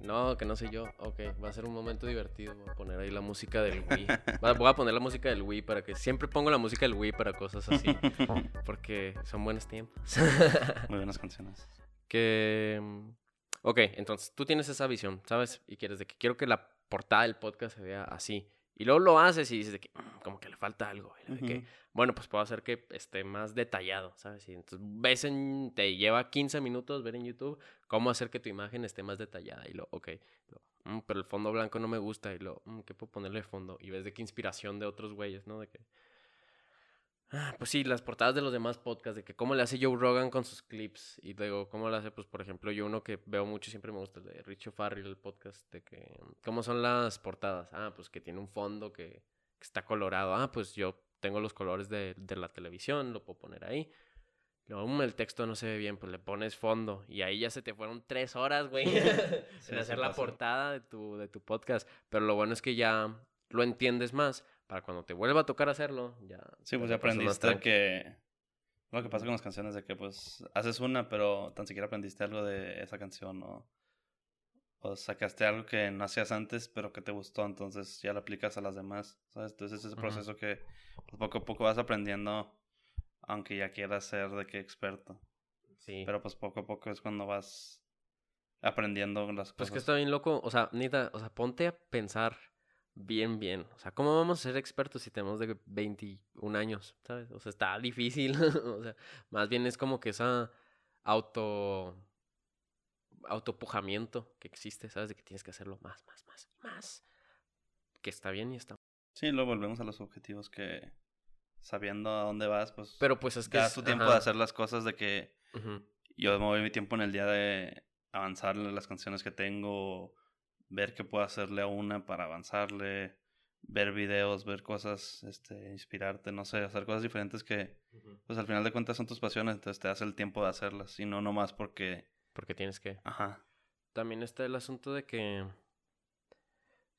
No, que no sé yo. Ok, va a ser un momento divertido. Voy a poner ahí la música del Wii. Voy a poner la música del Wii para que... Siempre pongo la música del Wii para cosas así. Porque son buenos tiempos. Muy buenas canciones. que... Ok, entonces tú tienes esa visión, ¿sabes? Y quieres de que quiero que la portada del podcast se vea así. Y luego lo haces y dices de que "Mm, como que le falta algo. y de que, bueno, pues puedo hacer que esté más detallado, ¿sabes? Y entonces ves en, te lleva 15 minutos ver en YouTube cómo hacer que tu imagen esté más detallada. Y lo, ok, lo, "Mm, pero el fondo blanco no me gusta. Y lo, "Mm, ¿qué puedo ponerle de fondo? Y ves de qué inspiración de otros güeyes, ¿no? De que, Ah, Pues sí, las portadas de los demás podcasts, de que cómo le hace Joe Rogan con sus clips. Y luego, cómo le hace, pues, por ejemplo, yo uno que veo mucho siempre me gusta, el de Richo Farrell, el podcast, de que, ¿cómo son las portadas? Ah, pues que tiene un fondo que, que está colorado. Ah, pues yo tengo los colores de, de la televisión, lo puedo poner ahí. Luego, "Mm, el texto no se ve bien, pues le pones fondo. Y ahí ya se te fueron tres horas, güey, sí hacer la portada de tu, de tu podcast. Pero lo bueno es que ya lo entiendes más. Para cuando te vuelva a tocar hacerlo, ya. Sí, pues ya aprendiste que... Lo que pasa con las canciones de que pues haces una, pero tan siquiera aprendiste algo de esa canción o, o sacaste algo que no hacías antes, pero que te gustó, entonces ya lo aplicas a las demás, ¿sabes? Entonces ese Ujú. proceso que pues, poco a poco vas aprendiendo aunque ya quieras ser de qué experto. Sí. Pero pues poco a poco es cuando vas aprendiendo las Pues cosas. que está bien loco, o sea, Nita, o sea, ponte a pensar bien, bien. O sea, ¿cómo vamos a ser expertos si tenemos de 21 años? ¿Sabes? O sea, está difícil. o sea, más bien es como que esa auto autopujamiento que existe, ¿sabes? De que tienes que hacerlo más, más, más, más. Que está bien y está. Sí, luego volvemos a los objetivos que sabiendo a dónde vas, pues Pero pues es que. das es- tu tiempo ajá, de hacer las cosas de que yo me doy mi tiempo en el día de avanzarle las canciones que tengo, ver qué puedo hacerle a una para avanzarle, ver videos, ver cosas, este, inspirarte, no sé, hacer cosas diferentes que, pues al final de cuentas son tus pasiones, entonces te das el tiempo de hacerlas y no nomás porque, Porque tienes que. ajá, También está el asunto de que.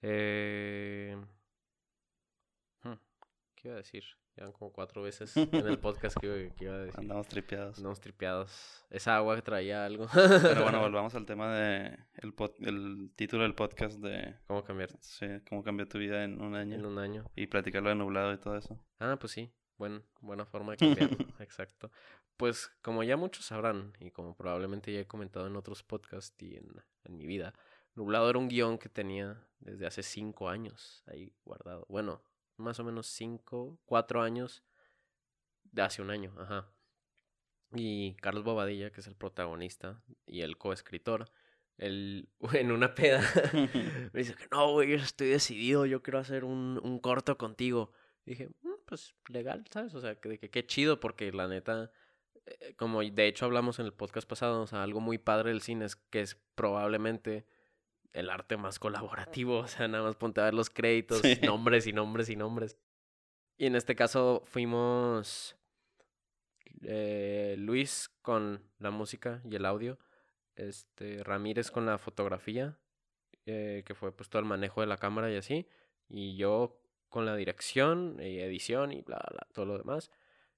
Eh... ¿Qué iba a decir? Llevan como cuatro veces en el podcast que, iba- que iba a decir. andamos tripeados. Andamos tripeados. Esa agua que traía algo. Pero bueno, volvamos al tema de el, pod- el título del podcast de ¿Cómo cambiar sí, cómo cambió tu vida en un año en un año? y platicarlo de nublado y todo eso. Ah, pues sí. Buen, buena forma de cambiarlo. Exacto. Pues como ya muchos sabrán, y como probablemente ya he comentado en otros podcasts y en, en mi vida, Nublado era un guion que tenía desde hace cinco años ahí guardado. Bueno, más o menos cinco, cuatro años de hace un año, ajá. Y Carlos Bobadilla, que es el protagonista y el coescritor, él en una peda me dice que no, güey, yo estoy decidido, yo quiero hacer un, un corto contigo. Y dije, "Mm, pues legal, ¿sabes? O sea, que, que qué chido, porque la neta, eh, como de hecho hablamos en el podcast pasado, o sea, algo muy padre del cine es que es probablemente el arte más colaborativo, o sea, nada más ponte a ver los créditos, Sí. nombres y nombres y nombres. Y en este caso fuimos eh, Luis con la música y el audio, este Ramírez con la fotografía, eh, que fue pues todo el manejo de la cámara y así, y yo con la dirección y edición y bla, bla, todo lo demás.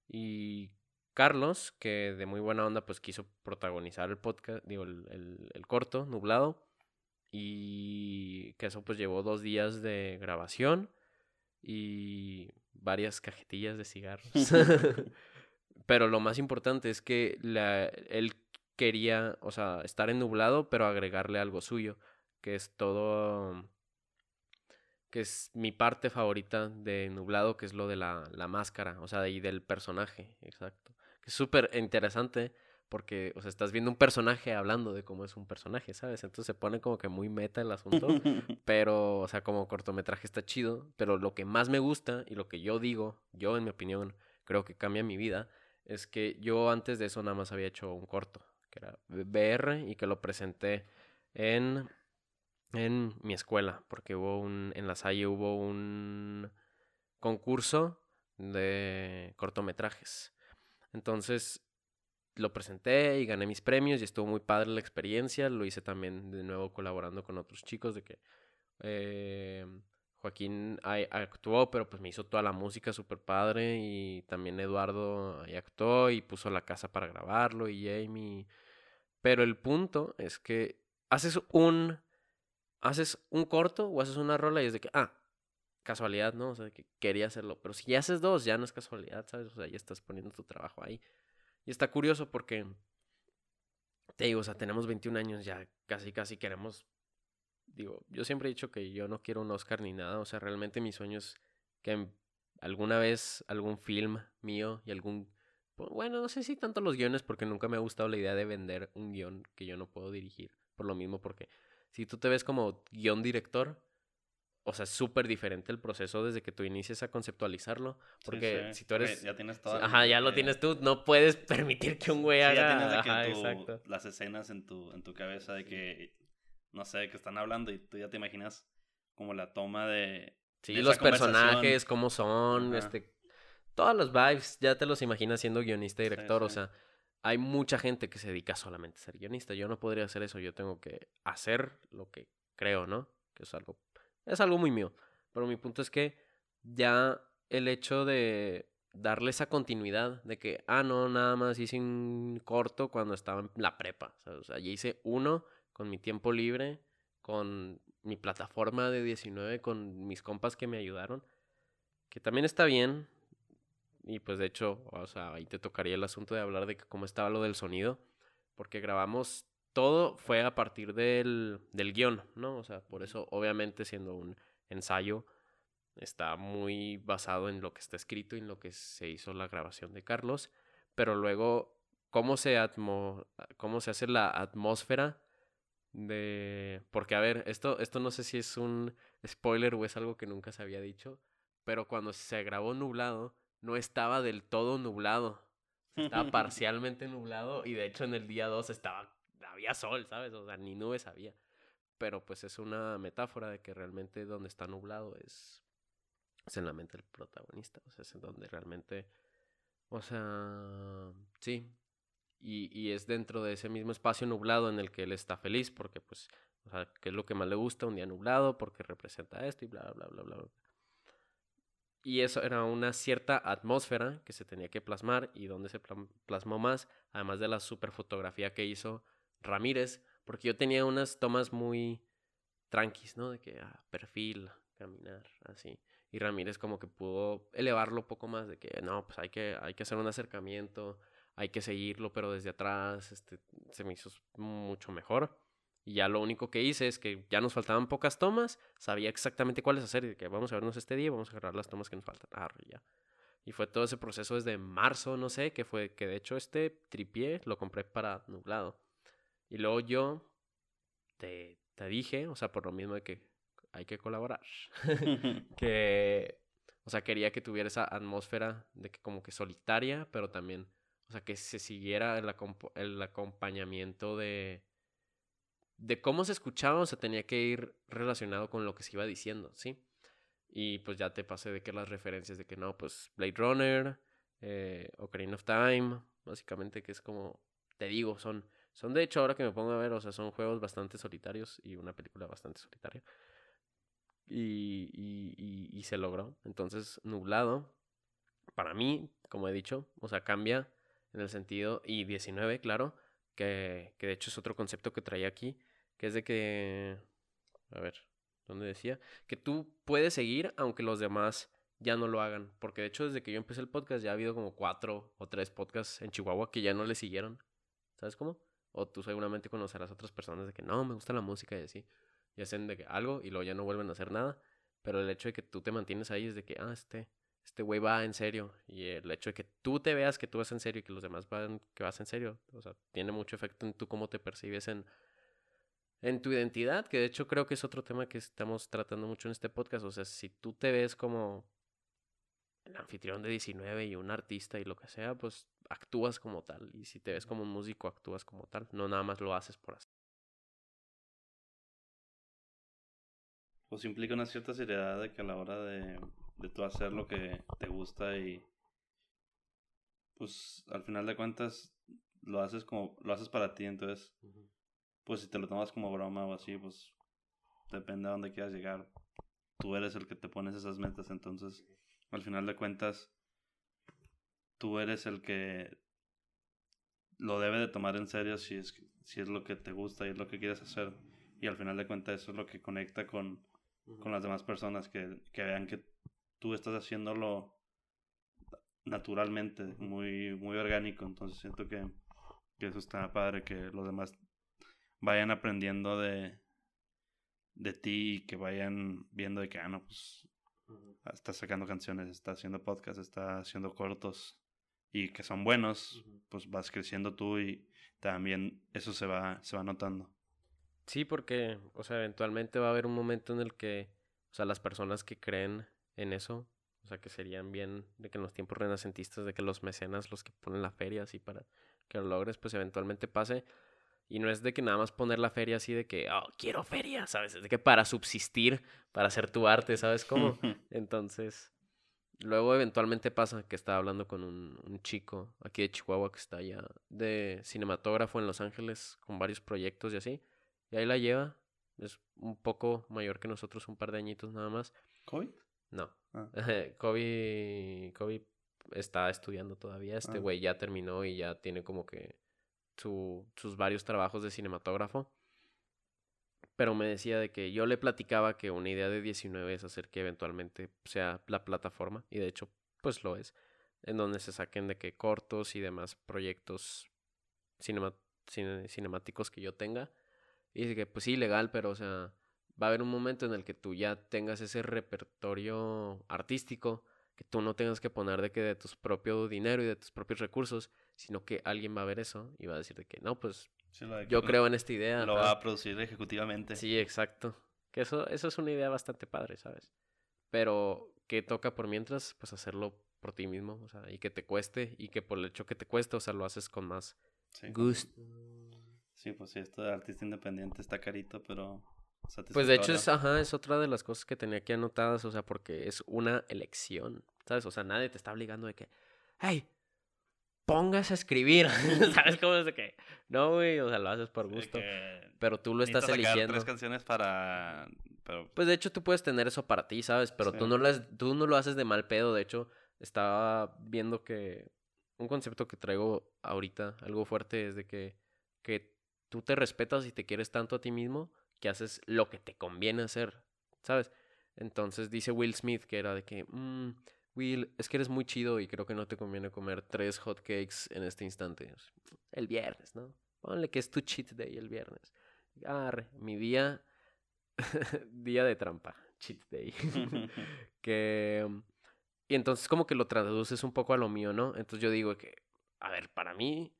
Y Carlos, que de muy buena onda pues quiso protagonizar el podcast, digo, el, el- el corto, nublado, y que eso pues llevó dos días de grabación y varias cajetillas de cigarros. pero lo más importante es que la, él quería, o sea, estar en nublado, pero agregarle algo suyo, que es todo, que es mi parte favorita de nublado, que es lo de la, la máscara, o sea, y del personaje, exacto. Que es súper interesante porque, o sea, estás viendo un personaje hablando de cómo es un personaje, ¿sabes? Entonces se pone como que muy meta el asunto. Pero, o sea, como cortometraje está chido. Pero lo que más me gusta y lo que yo digo, yo en mi opinión, creo que cambia mi vida, es que yo antes de eso nada más había hecho un corto, que era BR, y que lo presenté en, en mi escuela, porque hubo un, en la Salle hubo un concurso de cortometrajes. Entonces lo presenté y gané mis premios y estuvo muy padre la experiencia. Lo hice también de nuevo colaborando con otros chicos de que eh, Joaquín actuó, pero pues me hizo toda la música súper padre y también Eduardo ahí actuó y puso la casa para grabarlo y Jamie. Pero el punto es que haces un haces un corto o haces una rola y es de que ah, casualidad, ¿no? O sea, que quería hacerlo, pero si haces dos ya no es casualidad, ¿sabes? O sea, ya estás poniendo tu trabajo ahí. Y está curioso porque, te digo, o sea, tenemos 21 años, ya casi, casi queremos, digo, yo siempre he dicho que yo no quiero un Oscar ni nada, o sea, realmente mi sueño es que alguna vez algún film mío y algún, bu- bueno, no sé si tanto los guiones, porque nunca me ha gustado la idea de vender un guion que yo no puedo dirigir, por lo mismo, porque si tú te ves como guion director, o sea, es súper diferente el proceso desde que tú inicies a conceptualizarlo. Porque sí, si tú eres. Ya tienes todo. Ajá, ya lo tienes tú. No puedes permitir que un güey Sí, haga. ya tienes de que Ajá, tu- exacto. las escenas en tu, en tu cabeza de que, no sé, que están hablando y tú ya te imaginas como la toma de... Sí, de los personajes, cómo son, Ajá. este. Todas las vibes, ya te los imaginas siendo guionista y director. O sea, hay mucha gente que se dedica solamente a ser guionista. Yo no podría hacer eso. Yo tengo que hacer lo que creo, ¿no? Que es algo. Es algo muy mío. Pero mi punto es que ya el hecho de darle esa continuidad de que, ah, no, nada más hice un corto cuando estaba en la prepa. O sea, ya hice uno con mi tiempo libre, con mi plataforma de 19, con mis compas que me ayudaron, que también está bien. y pues de hecho, o sea, ahí te tocaría el asunto de hablar de cómo estaba lo del sonido, porque grabamos todo fue a partir del, del guion, ¿no? O sea, por eso obviamente siendo un ensayo está muy basado en lo que está escrito y en lo que se hizo la grabación de Carlos, pero luego cómo se, atmo, cómo se hace la atmósfera de... Porque, a ver, esto, esto no sé si es un spoiler o es algo que nunca se había dicho, pero cuando se grabó nublado, no estaba del todo nublado. Estaba parcialmente nublado y de hecho en el día 2 estaba, había sol, ¿sabes? O sea, ni nubes había. Pero pues es una metáfora de que realmente donde está nublado es, es en la mente del protagonista. O sea, es en donde realmente... O sea, sí, y, y, es dentro de ese mismo espacio nublado en el que él está feliz, porque pues, o sea, que es lo que más le gusta, un día nublado, porque representa esto y bla, bla, bla, bla, bla. Y eso era una cierta atmósfera que se tenía que plasmar y donde se plasmó más, además de la super fotografía que hizo Ramírez, porque yo tenía unas tomas muy tranquis, ¿no? De que, ah, perfil, caminar, así. Y Ramírez como que pudo elevarlo un poco más, de que, no, pues hay que, hay que hacer un acercamiento, hay que seguirlo, pero desde atrás este, se me hizo mucho mejor. Y ya lo único que hice es que ya nos faltaban pocas tomas, sabía exactamente cuáles hacer y que vamos a vernos este día, vamos a agarrar las tomas que nos faltan. Ah, ya. Y fue todo ese proceso desde marzo, no sé, que fue que de hecho este tripié lo compré para nublado. Y luego yo te, te dije, o sea, por lo mismo de que hay que colaborar, que, o sea, quería que tuviera esa atmósfera de que como que solitaria, pero también o sea, que se siguiera el, el acompañamiento de, de cómo se escuchaba, o sea, tenía que ir relacionado con lo que se iba diciendo, ¿sí? Y pues ya te pasé de que las referencias de que no, pues Blade Runner, eh, Ocarina of Time, básicamente que es como, te digo, son, son de hecho ahora que me pongo a ver, o sea, son juegos bastante solitarios y una película bastante solitaria. Y, y, se logró. Entonces, nublado, para mí, como he dicho, o sea, cambia en el sentido, y 19, claro, que, que de hecho es otro concepto que traía aquí, que es de que, a ver, ¿dónde decía? Que tú puedes seguir aunque los demás ya no lo hagan, porque de hecho desde que yo empecé el podcast ya ha habido como cuatro o tres podcasts en Chihuahua que ya no le siguieron, ¿sabes cómo? O tú seguramente conocerás a otras personas de que no, me gusta la música y así, y hacen de que algo y luego ya no vuelven a hacer nada, pero el hecho de que tú te mantienes ahí es de que, ah, este, este güey va en serio. Y el hecho de que tú te veas que tú vas en serio y que los demás van que vas en serio, o sea, tiene mucho efecto en tú cómo te percibes en, en tu identidad, que de hecho creo que es otro tema que estamos tratando mucho en este podcast. O sea, si tú te ves como el anfitrión de 19 y un artista y lo que sea, pues actúas como tal. Y si te ves como un músico, actúas como tal. No nada más lo haces por así. Pues implica una cierta seriedad de que a la hora de de tú hacer lo que te gusta y pues al final de cuentas lo haces como lo haces para ti entonces pues si te lo tomas como broma o así pues depende a dónde quieras llegar tú eres el que te pones esas metas entonces al final de cuentas tú eres el que lo debe de tomar en serio si es si es lo que te gusta y es lo que quieres hacer y al final de cuentas eso es lo que conecta con, con las demás personas que, que vean que tú estás haciéndolo naturalmente, muy, muy orgánico. Entonces siento que, que, eso está padre, que los demás vayan aprendiendo de, de ti y que vayan viendo de que, ah, no, pues está sacando canciones, está haciendo podcasts, está haciendo cortos y que son buenos, pues vas creciendo tú y también eso se va, se va notando. Sí, porque, o sea, eventualmente va a haber un momento en el que, o sea, las personas que creen en eso. O sea, que serían bien de que en los tiempos renacentistas, de que los mecenas, los que ponen la feria así para que lo logres, pues eventualmente pase. Y no es de que nada más poner la feria así de que, oh, quiero feria, ¿sabes? Es de que para subsistir, para hacer tu arte, ¿sabes cómo? Entonces, luego eventualmente pasa que estaba hablando con un, un, chico aquí de Chihuahua que está allá de cinematógrafo en Los Ángeles con varios proyectos y así. Y ahí la lleva. Es un poco mayor que nosotros, un par de añitos nada más. ¿COVID? No. Ah. Kobe, Kobe está estudiando todavía. Este ah. güey ya terminó y ya tiene como que su, sus varios trabajos de cinematógrafo. Pero me decía de que yo le platicaba que una idea de 19 es hacer que eventualmente sea la plataforma. Y de hecho, pues lo es. en donde se saquen de que cortos y demás proyectos cinemáticos que yo tenga. Y dice que, pues sí, legal, pero o sea, va a haber un momento en el que tú ya tengas ese repertorio artístico, que tú no tengas que poner de que de tus propio dinero y de tus propios recursos, sino que alguien va a ver eso y va a decir de que, no, pues yo creo en esta idea. Lo va a producir ejecutivamente. Sí, exacto. Que eso, eso es una idea bastante padre, ¿sabes? Pero que toca por mientras, pues hacerlo por ti mismo, o sea, y que te cueste, y que por el hecho que te cueste, o sea, lo haces con más gusto. Sí, pues sí, esto de artista independiente está carito, pero pues de hecho es, ajá, es otra de las cosas que tenía aquí anotadas, o sea, porque es una elección, ¿sabes? O sea, nadie te está obligando de que, hey, pongas a escribir, ¿sabes cómo es de que? No, güey, o sea, lo haces por gusto, pero tú lo estás eligiendo. tres canciones para... Pues de hecho tú puedes tener eso para ti, ¿sabes? Pero tú, no lo, tú no lo haces de mal pedo, de hecho, estaba viendo que un concepto que traigo ahorita, algo fuerte, es de que, que tú te respetas y te quieres tanto a ti mismo que haces lo que te conviene hacer, ¿sabes? Entonces dice Will Smith que era de que, mm, Will, es que eres muy chido y creo que no te conviene comer tres hot cakes en este instante. El viernes, ¿no? Ponle que es tu cheat day el viernes. Arre, mi día, día de trampa, cheat day. que... Y entonces como que lo traduces un poco a lo mío, ¿no? Entonces yo digo que, a ver, para mí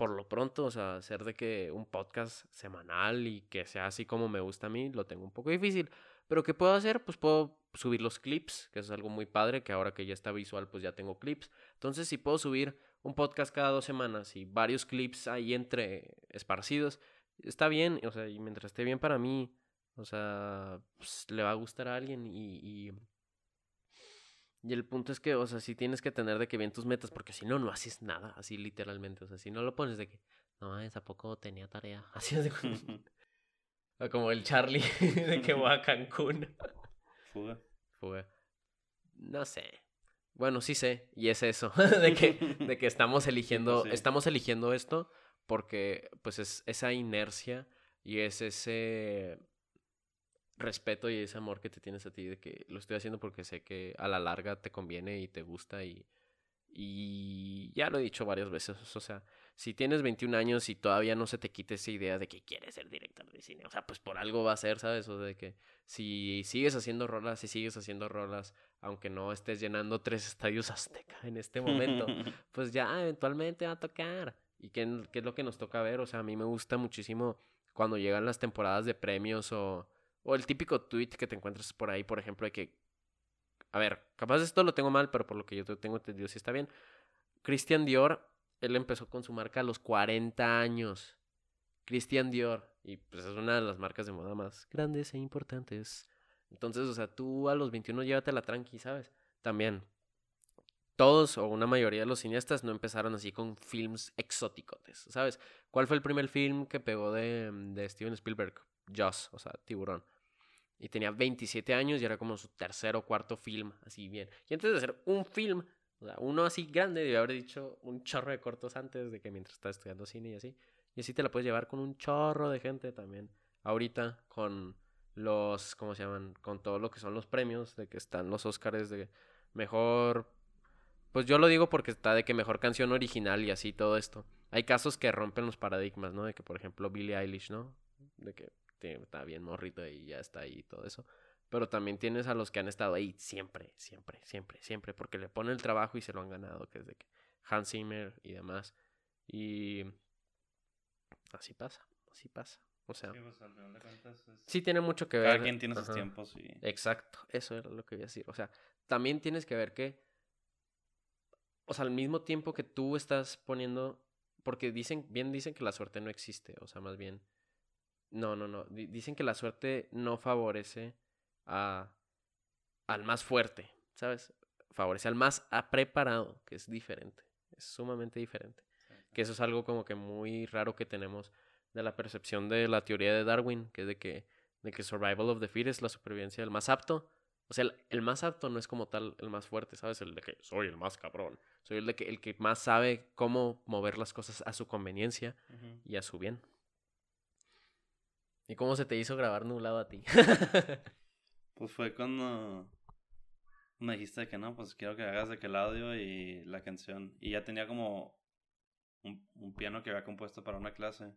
por lo pronto, o sea, hacer de que un podcast semanal y que sea así como me gusta a mí, lo tengo un poco difícil. Pero ¿qué puedo hacer? Pues puedo subir los clips, que es algo muy padre, que ahora que ya está visual, pues ya tengo clips. Entonces, si puedo subir un podcast cada dos semanas y varios clips ahí entre esparcidos, está bien, o sea, y mientras esté bien para mí, o sea, pues, le va a gustar a alguien y y el punto es que, o sea, si tienes que tener de que bien tus metas, porque si no, no haces nada, así literalmente. O sea, si no lo pones de que, no, es a poco tenía tarea. Así es de como el Charlie de que va a Cancún. Fuga. Fuga. No sé. Bueno, sí sé, y es eso, de que, de que estamos eligiendo, estamos eligiendo esto porque pues es esa inercia y es ese respeto y ese amor que te tienes a ti de que lo estoy haciendo porque sé que a la larga te conviene y te gusta y, y ya lo he dicho varias veces, o sea, si tienes 21 años y todavía no se te quite esa idea de que quieres ser director de cine, o sea, pues por algo va a ser, ¿sabes? O de que si sigues haciendo rolas, si sigues haciendo rolas, aunque no estés llenando tres estadios azteca en este momento, pues ya eventualmente va a tocar. ¿Y qué, qué es lo que nos toca ver? O sea, a mí me gusta muchísimo cuando llegan las temporadas de premios o o el típico tweet que te encuentras por ahí, por ejemplo, de que. A ver, capaz esto lo tengo mal, pero por lo que yo tengo entendido, sí está bien. Christian Dior, él empezó con su marca a los 40 años. Christian Dior. Y pues es una de las marcas de moda más grandes e importantes. Entonces, o sea, tú a los 21 llévatela tranqui, ¿sabes? También. Todos o una mayoría de los cineastas no empezaron así con films exóticos, ¿sabes? ¿Cuál fue el primer film que pegó de, de Steven Spielberg? Joss, o sea, Tiburón. Y tenía 27 años y era como su tercer o cuarto film, así bien. Y antes de hacer un film, o sea, uno así grande, debe haber dicho un chorro de cortos antes de que mientras estaba estudiando cine y así. Y así te la puedes llevar con un chorro de gente también. Ahorita con los, ¿cómo se llaman? Con todo lo que son los premios, de que están los Oscars de mejor... Pues yo lo digo porque está de que mejor canción original y así todo esto. Hay casos que rompen los paradigmas, ¿no? De que, por ejemplo, Billie Eilish, ¿no? De que está bien morrito y ya está ahí y todo eso. Pero también tienes a los que han estado ahí siempre, siempre, siempre, siempre, porque le ponen el trabajo y se lo han ganado, que es de que Hans Zimmer y demás. Y así pasa, así pasa. O sea, sí, tiene mucho que ver. Cada tiene sus tiempos. Y... Exacto, eso era lo que iba a decir. O sea, también tienes que ver que, o sea, al mismo tiempo que tú estás poniendo, porque dicen, bien dicen que la suerte no existe, o sea, más bien no, no, no. Dicen que la suerte no favorece a, al más fuerte, ¿sabes? Favorece al más preparado, que es diferente. Es sumamente diferente. Que eso es algo como que muy raro que tenemos de la percepción de la teoría de Darwin, que es de que, de que survival of the fittest, la supervivencia del más apto. O sea, el, más apto no es como tal el más fuerte, ¿sabes? El de que soy el más cabrón. Soy el de que el que más sabe cómo mover las cosas a su conveniencia y a su bien. ¿Y cómo se te hizo grabar nublado a ti? pues fue cuando. me dijiste que no, pues quiero que hagas de que el audio y la canción. Y ya tenía como un, un piano que había compuesto para una clase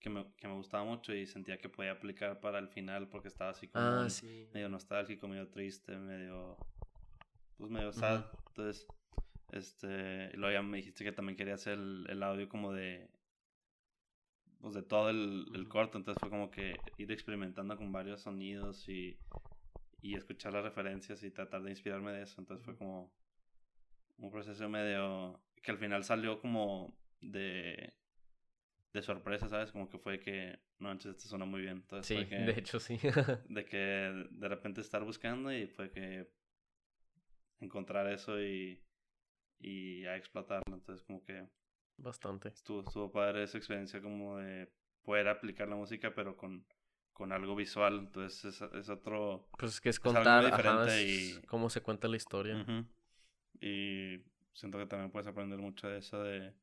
que me, que me gustaba mucho y sentía que podía aplicar para el final porque estaba así como Ah, sí. medio nostálgico, medio triste, medio pues medio sad. Entonces, este, y luego ya me dijiste que también quería hacer el, el audio como de pues de todo el, el corto, entonces fue como que ir experimentando con varios sonidos y, y escuchar las referencias y tratar de inspirarme de eso, entonces fue como un proceso medio que al final salió como de de sorpresa, ¿sabes? Como que fue que no, manches, esto suena muy bien. Entonces Sí, fue que, de hecho sí. de que de repente estar buscando y fue que encontrar eso y, y a explotarlo. Entonces como que Bastante. estuvo, estuvo padre esa experiencia como de poder aplicar la música pero con, con algo visual. Entonces es, es otro... Pues es que es contar ajá, diferente es y- cómo se cuenta la historia. Y siento que también puedes aprender mucho de eso de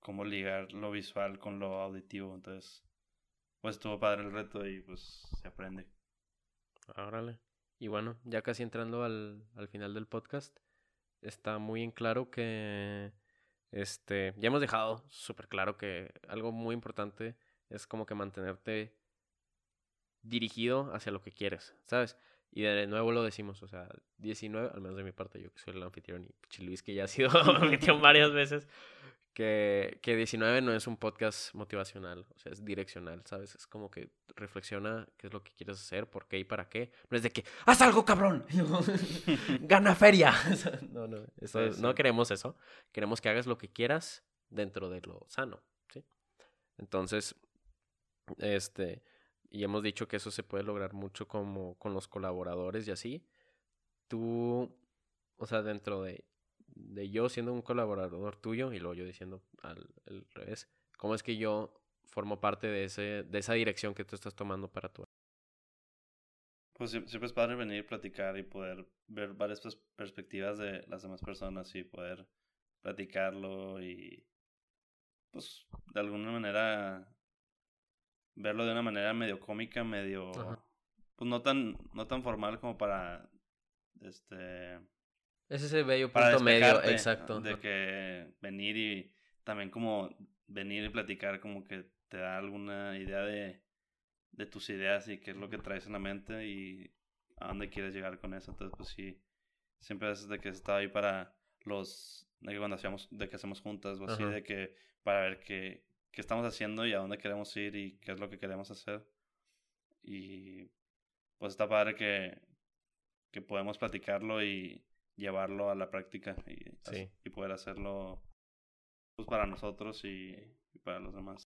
cómo ligar lo visual con lo auditivo. Entonces, pues estuvo padre el reto y pues se aprende. Órale. Y bueno, ya casi entrando al, al final del podcast, está muy en claro que este, ya hemos dejado súper claro que algo muy importante es como que mantenerte dirigido hacia lo que quieres, ¿sabes? Y de nuevo lo decimos, o sea, 19, al menos de mi parte, yo que soy el anfitrión y Luis, que ya ha sido anfitrión varias veces, que, que 19 no es un podcast motivacional, o sea, es direccional, ¿sabes? Es como que reflexiona qué es lo que quieres hacer, por qué y para qué. No es de que, ¡haz algo, cabrón! ¡Gana feria! no, no, eso- no queremos eso. Queremos que hagas lo que quieras dentro de lo sano, ¿sí? Entonces, este, y hemos dicho que eso se puede lograr mucho como con los colaboradores y así. Tú, o sea, dentro de, de yo siendo un colaborador tuyo y luego yo diciendo al, al revés, ¿cómo es que yo formo parte de, ese, de esa dirección que tú estás tomando para tu... Pues sie- siempre es padre venir, platicar y poder ver varias pers- perspectivas de las demás personas y poder platicarlo y pues de alguna manera verlo de una manera medio cómica, medio Ajá. pues no tan no tan formal como para este Es ese bello para punto medio, exacto. de que venir y también como venir y platicar como que te da alguna idea de, de tus ideas y qué es lo que traes en la mente y a dónde quieres llegar con eso. Entonces, pues sí, siempre es de que estaba ahí para los, de que cuando hacíamos, de que hacemos juntas o así, Ajá. de que para ver qué, qué estamos haciendo y a dónde queremos ir y qué es lo que queremos hacer. Y pues está padre que, que podemos platicarlo y llevarlo a la práctica y, Sí. y poder hacerlo pues para nosotros y, y para los demás.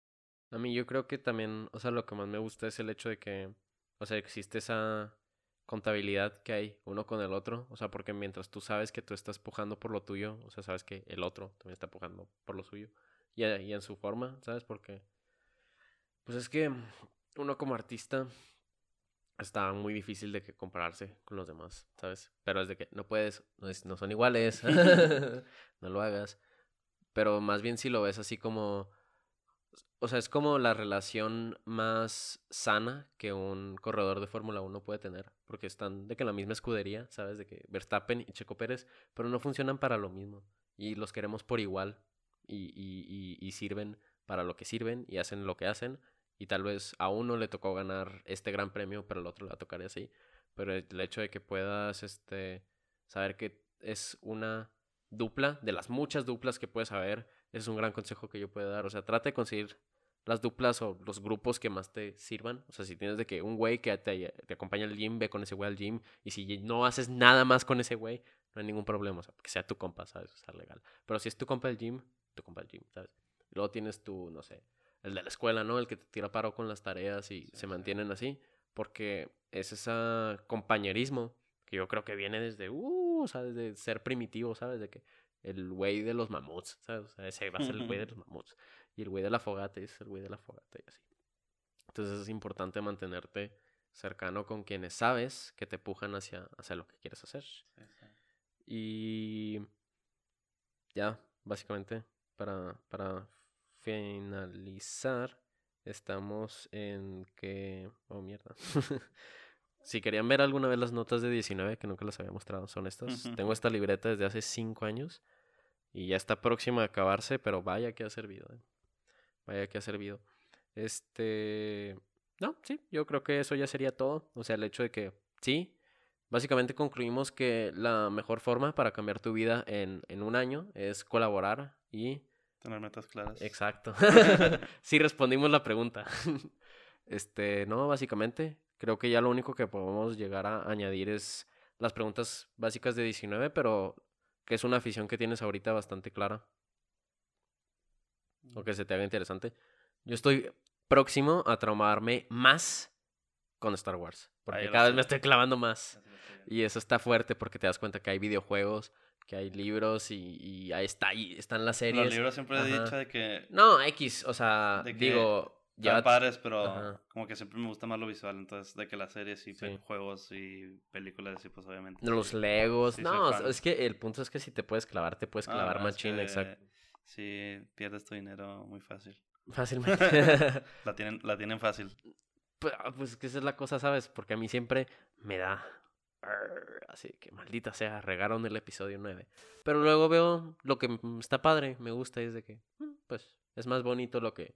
A mí yo creo que también, o sea, lo que más me gusta es el hecho de que, o sea, existe esa contabilidad que hay uno con el otro, o sea, porque mientras tú sabes que tú estás pujando por lo tuyo, o sea, sabes que el otro también está pujando por lo suyo, y, y en su forma, ¿sabes? Porque, pues es que uno como artista está muy difícil de que compararse con los demás, ¿sabes? Pero es de que no puedes, no, es- no son iguales, no lo hagas, pero más bien si lo ves así como o sea, es como la relación más sana que un corredor de Fórmula 1 puede tener. Porque están de que en la misma escudería, ¿sabes? De que Verstappen y Checo Pérez, pero no funcionan para lo mismo. Y los queremos por igual. Y, y, y, y sirven para lo que sirven y hacen lo que hacen. Y tal vez a uno le tocó ganar este gran premio, pero al otro le va a tocar así. Pero el hecho de que puedas este, saber que es una dupla, de las muchas duplas que puedes saber, es un gran consejo que yo puedo dar. O sea, trata de conseguir las duplas o los grupos que más te sirvan. O sea, si tienes de que un güey que te, te acompaña al gym, ve con ese güey al gym. Y si no haces nada más con ese güey, no hay ningún problema. O sea, que sea tu compa, ¿sabes? O sea, legal. Pero si es tu compa del gym, tu compa gym, ¿sabes? Y luego tienes tu, no sé, el de la escuela, ¿no? El que te tira paro con las tareas y Sí, se sí. mantienen así. Porque es ese compañerismo que yo creo que viene desde, uh, o sea, desde ser primitivo, ¿sabes? De que el güey de los mamuts, ¿sabes? O sea, ese va a ser el güey de los mamuts. Y el güey de la fogata es el güey de la fogata y así. Entonces es importante mantenerte cercano con quienes sabes que te pujan hacia, hacia lo que quieres hacer. Y ya, básicamente, para, para finalizar, estamos en que... Oh, mierda. si querían ver alguna vez las notas de 19, que nunca las había mostrado, son estas. Ujú. Tengo esta libreta desde hace 5 años y ya está próxima a acabarse, pero vaya que ha servido. eh. Vaya que ha servido. Este... No, sí, yo creo que eso ya sería todo. O sea, el hecho de que, sí, básicamente concluimos que la mejor forma para cambiar tu vida en, en un año es colaborar y Tener metas claras. Exacto. sí respondimos la pregunta. Este, no, básicamente, creo que ya lo único que podemos llegar a añadir es las preguntas básicas de 19, pero que es una afición que tienes ahorita bastante clara o que se te haga interesante. Yo estoy próximo a traumarme más con Star Wars, porque Ahí lo cada vez me estoy clavando más. Y eso está fuerte porque te das cuenta que hay videojuegos, que hay libros y, y ahí está, y están las series. Los libros siempre he dicho de que No, X, o sea, De que digo, ya padres, pero Ajá. como que siempre me gusta más lo visual. Entonces, de que las series y Sí. juegos y películas, y pues obviamente. los. Legos, sí no, es que el punto es que si te puedes clavar, te puedes Ah, clavar es machín, exacto. Sí, pierdes tu dinero muy fácil. Fácilmente. La tienen, la tienen fácil. Pues, ah, pues que esa es la cosa, ¿sabes? Porque a mí siempre me da. Así que maldita sea, regaron el episodio 9. Pero luego veo lo que está padre, me gusta, y es de que, mm, pues, es más bonito lo que.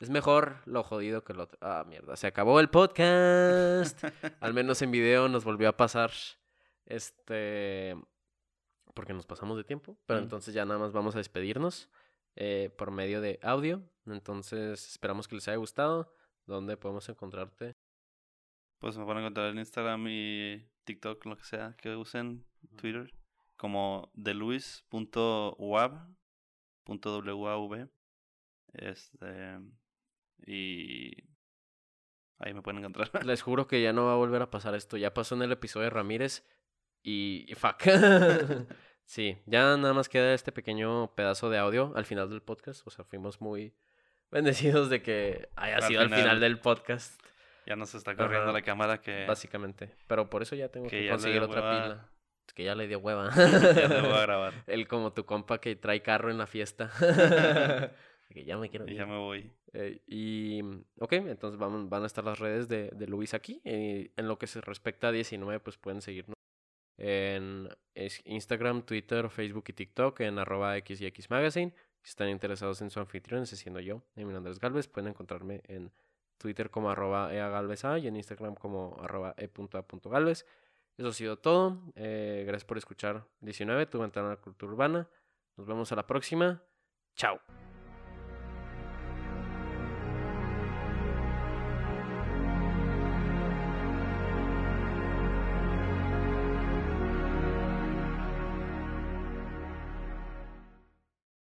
Es mejor lo jodido que lo otro. Ah, mierda, se acabó el podcast. Al menos en video nos volvió a pasar. Este. Porque nos pasamos de tiempo. Pero Mm. entonces ya nada más vamos a despedirnos eh, por medio de audio. Entonces esperamos que les haya gustado. ¿Dónde podemos encontrarte? Pues me pueden encontrar en Instagram y TikTok, lo que sea que usen, Twitter, como deluis.wab.wav. Este. Y. Ahí me pueden encontrar. Les juro que ya no va a volver a pasar esto. Ya pasó en el episodio de Ramírez. Y, y fuck. sí, ya nada más queda este pequeño pedazo de audio al final del podcast. O sea, fuimos muy bendecidos de que haya Al sido al final. del podcast. Ya nos está corriendo Ajá. la cámara que. Básicamente. Pero por eso ya tengo Que que, ya le conseguir otra hueva. pila. Es que ya le dio hueva. ya te voy a grabar. El como tu compa que trae carro en la fiesta. que ya me quiero Y ir. ya me voy. Eh, y, ok, entonces van, van a estar las redes de, de Luis aquí. Y en lo que se respecta a 19, pues pueden seguirnos en Instagram, Twitter, Facebook y TikTok en arroba X y X Magazine. Si están interesados en su anfitrión, ese siendo yo, es Andrés Galvez, pueden encontrarme en Twitter como arroba eagalveza y en Instagram como arroba e.a.galvez. Eso ha sido todo. Eh, gracias por escuchar 19, tu ventana a la cultura urbana. Nos vemos a la próxima. Chao.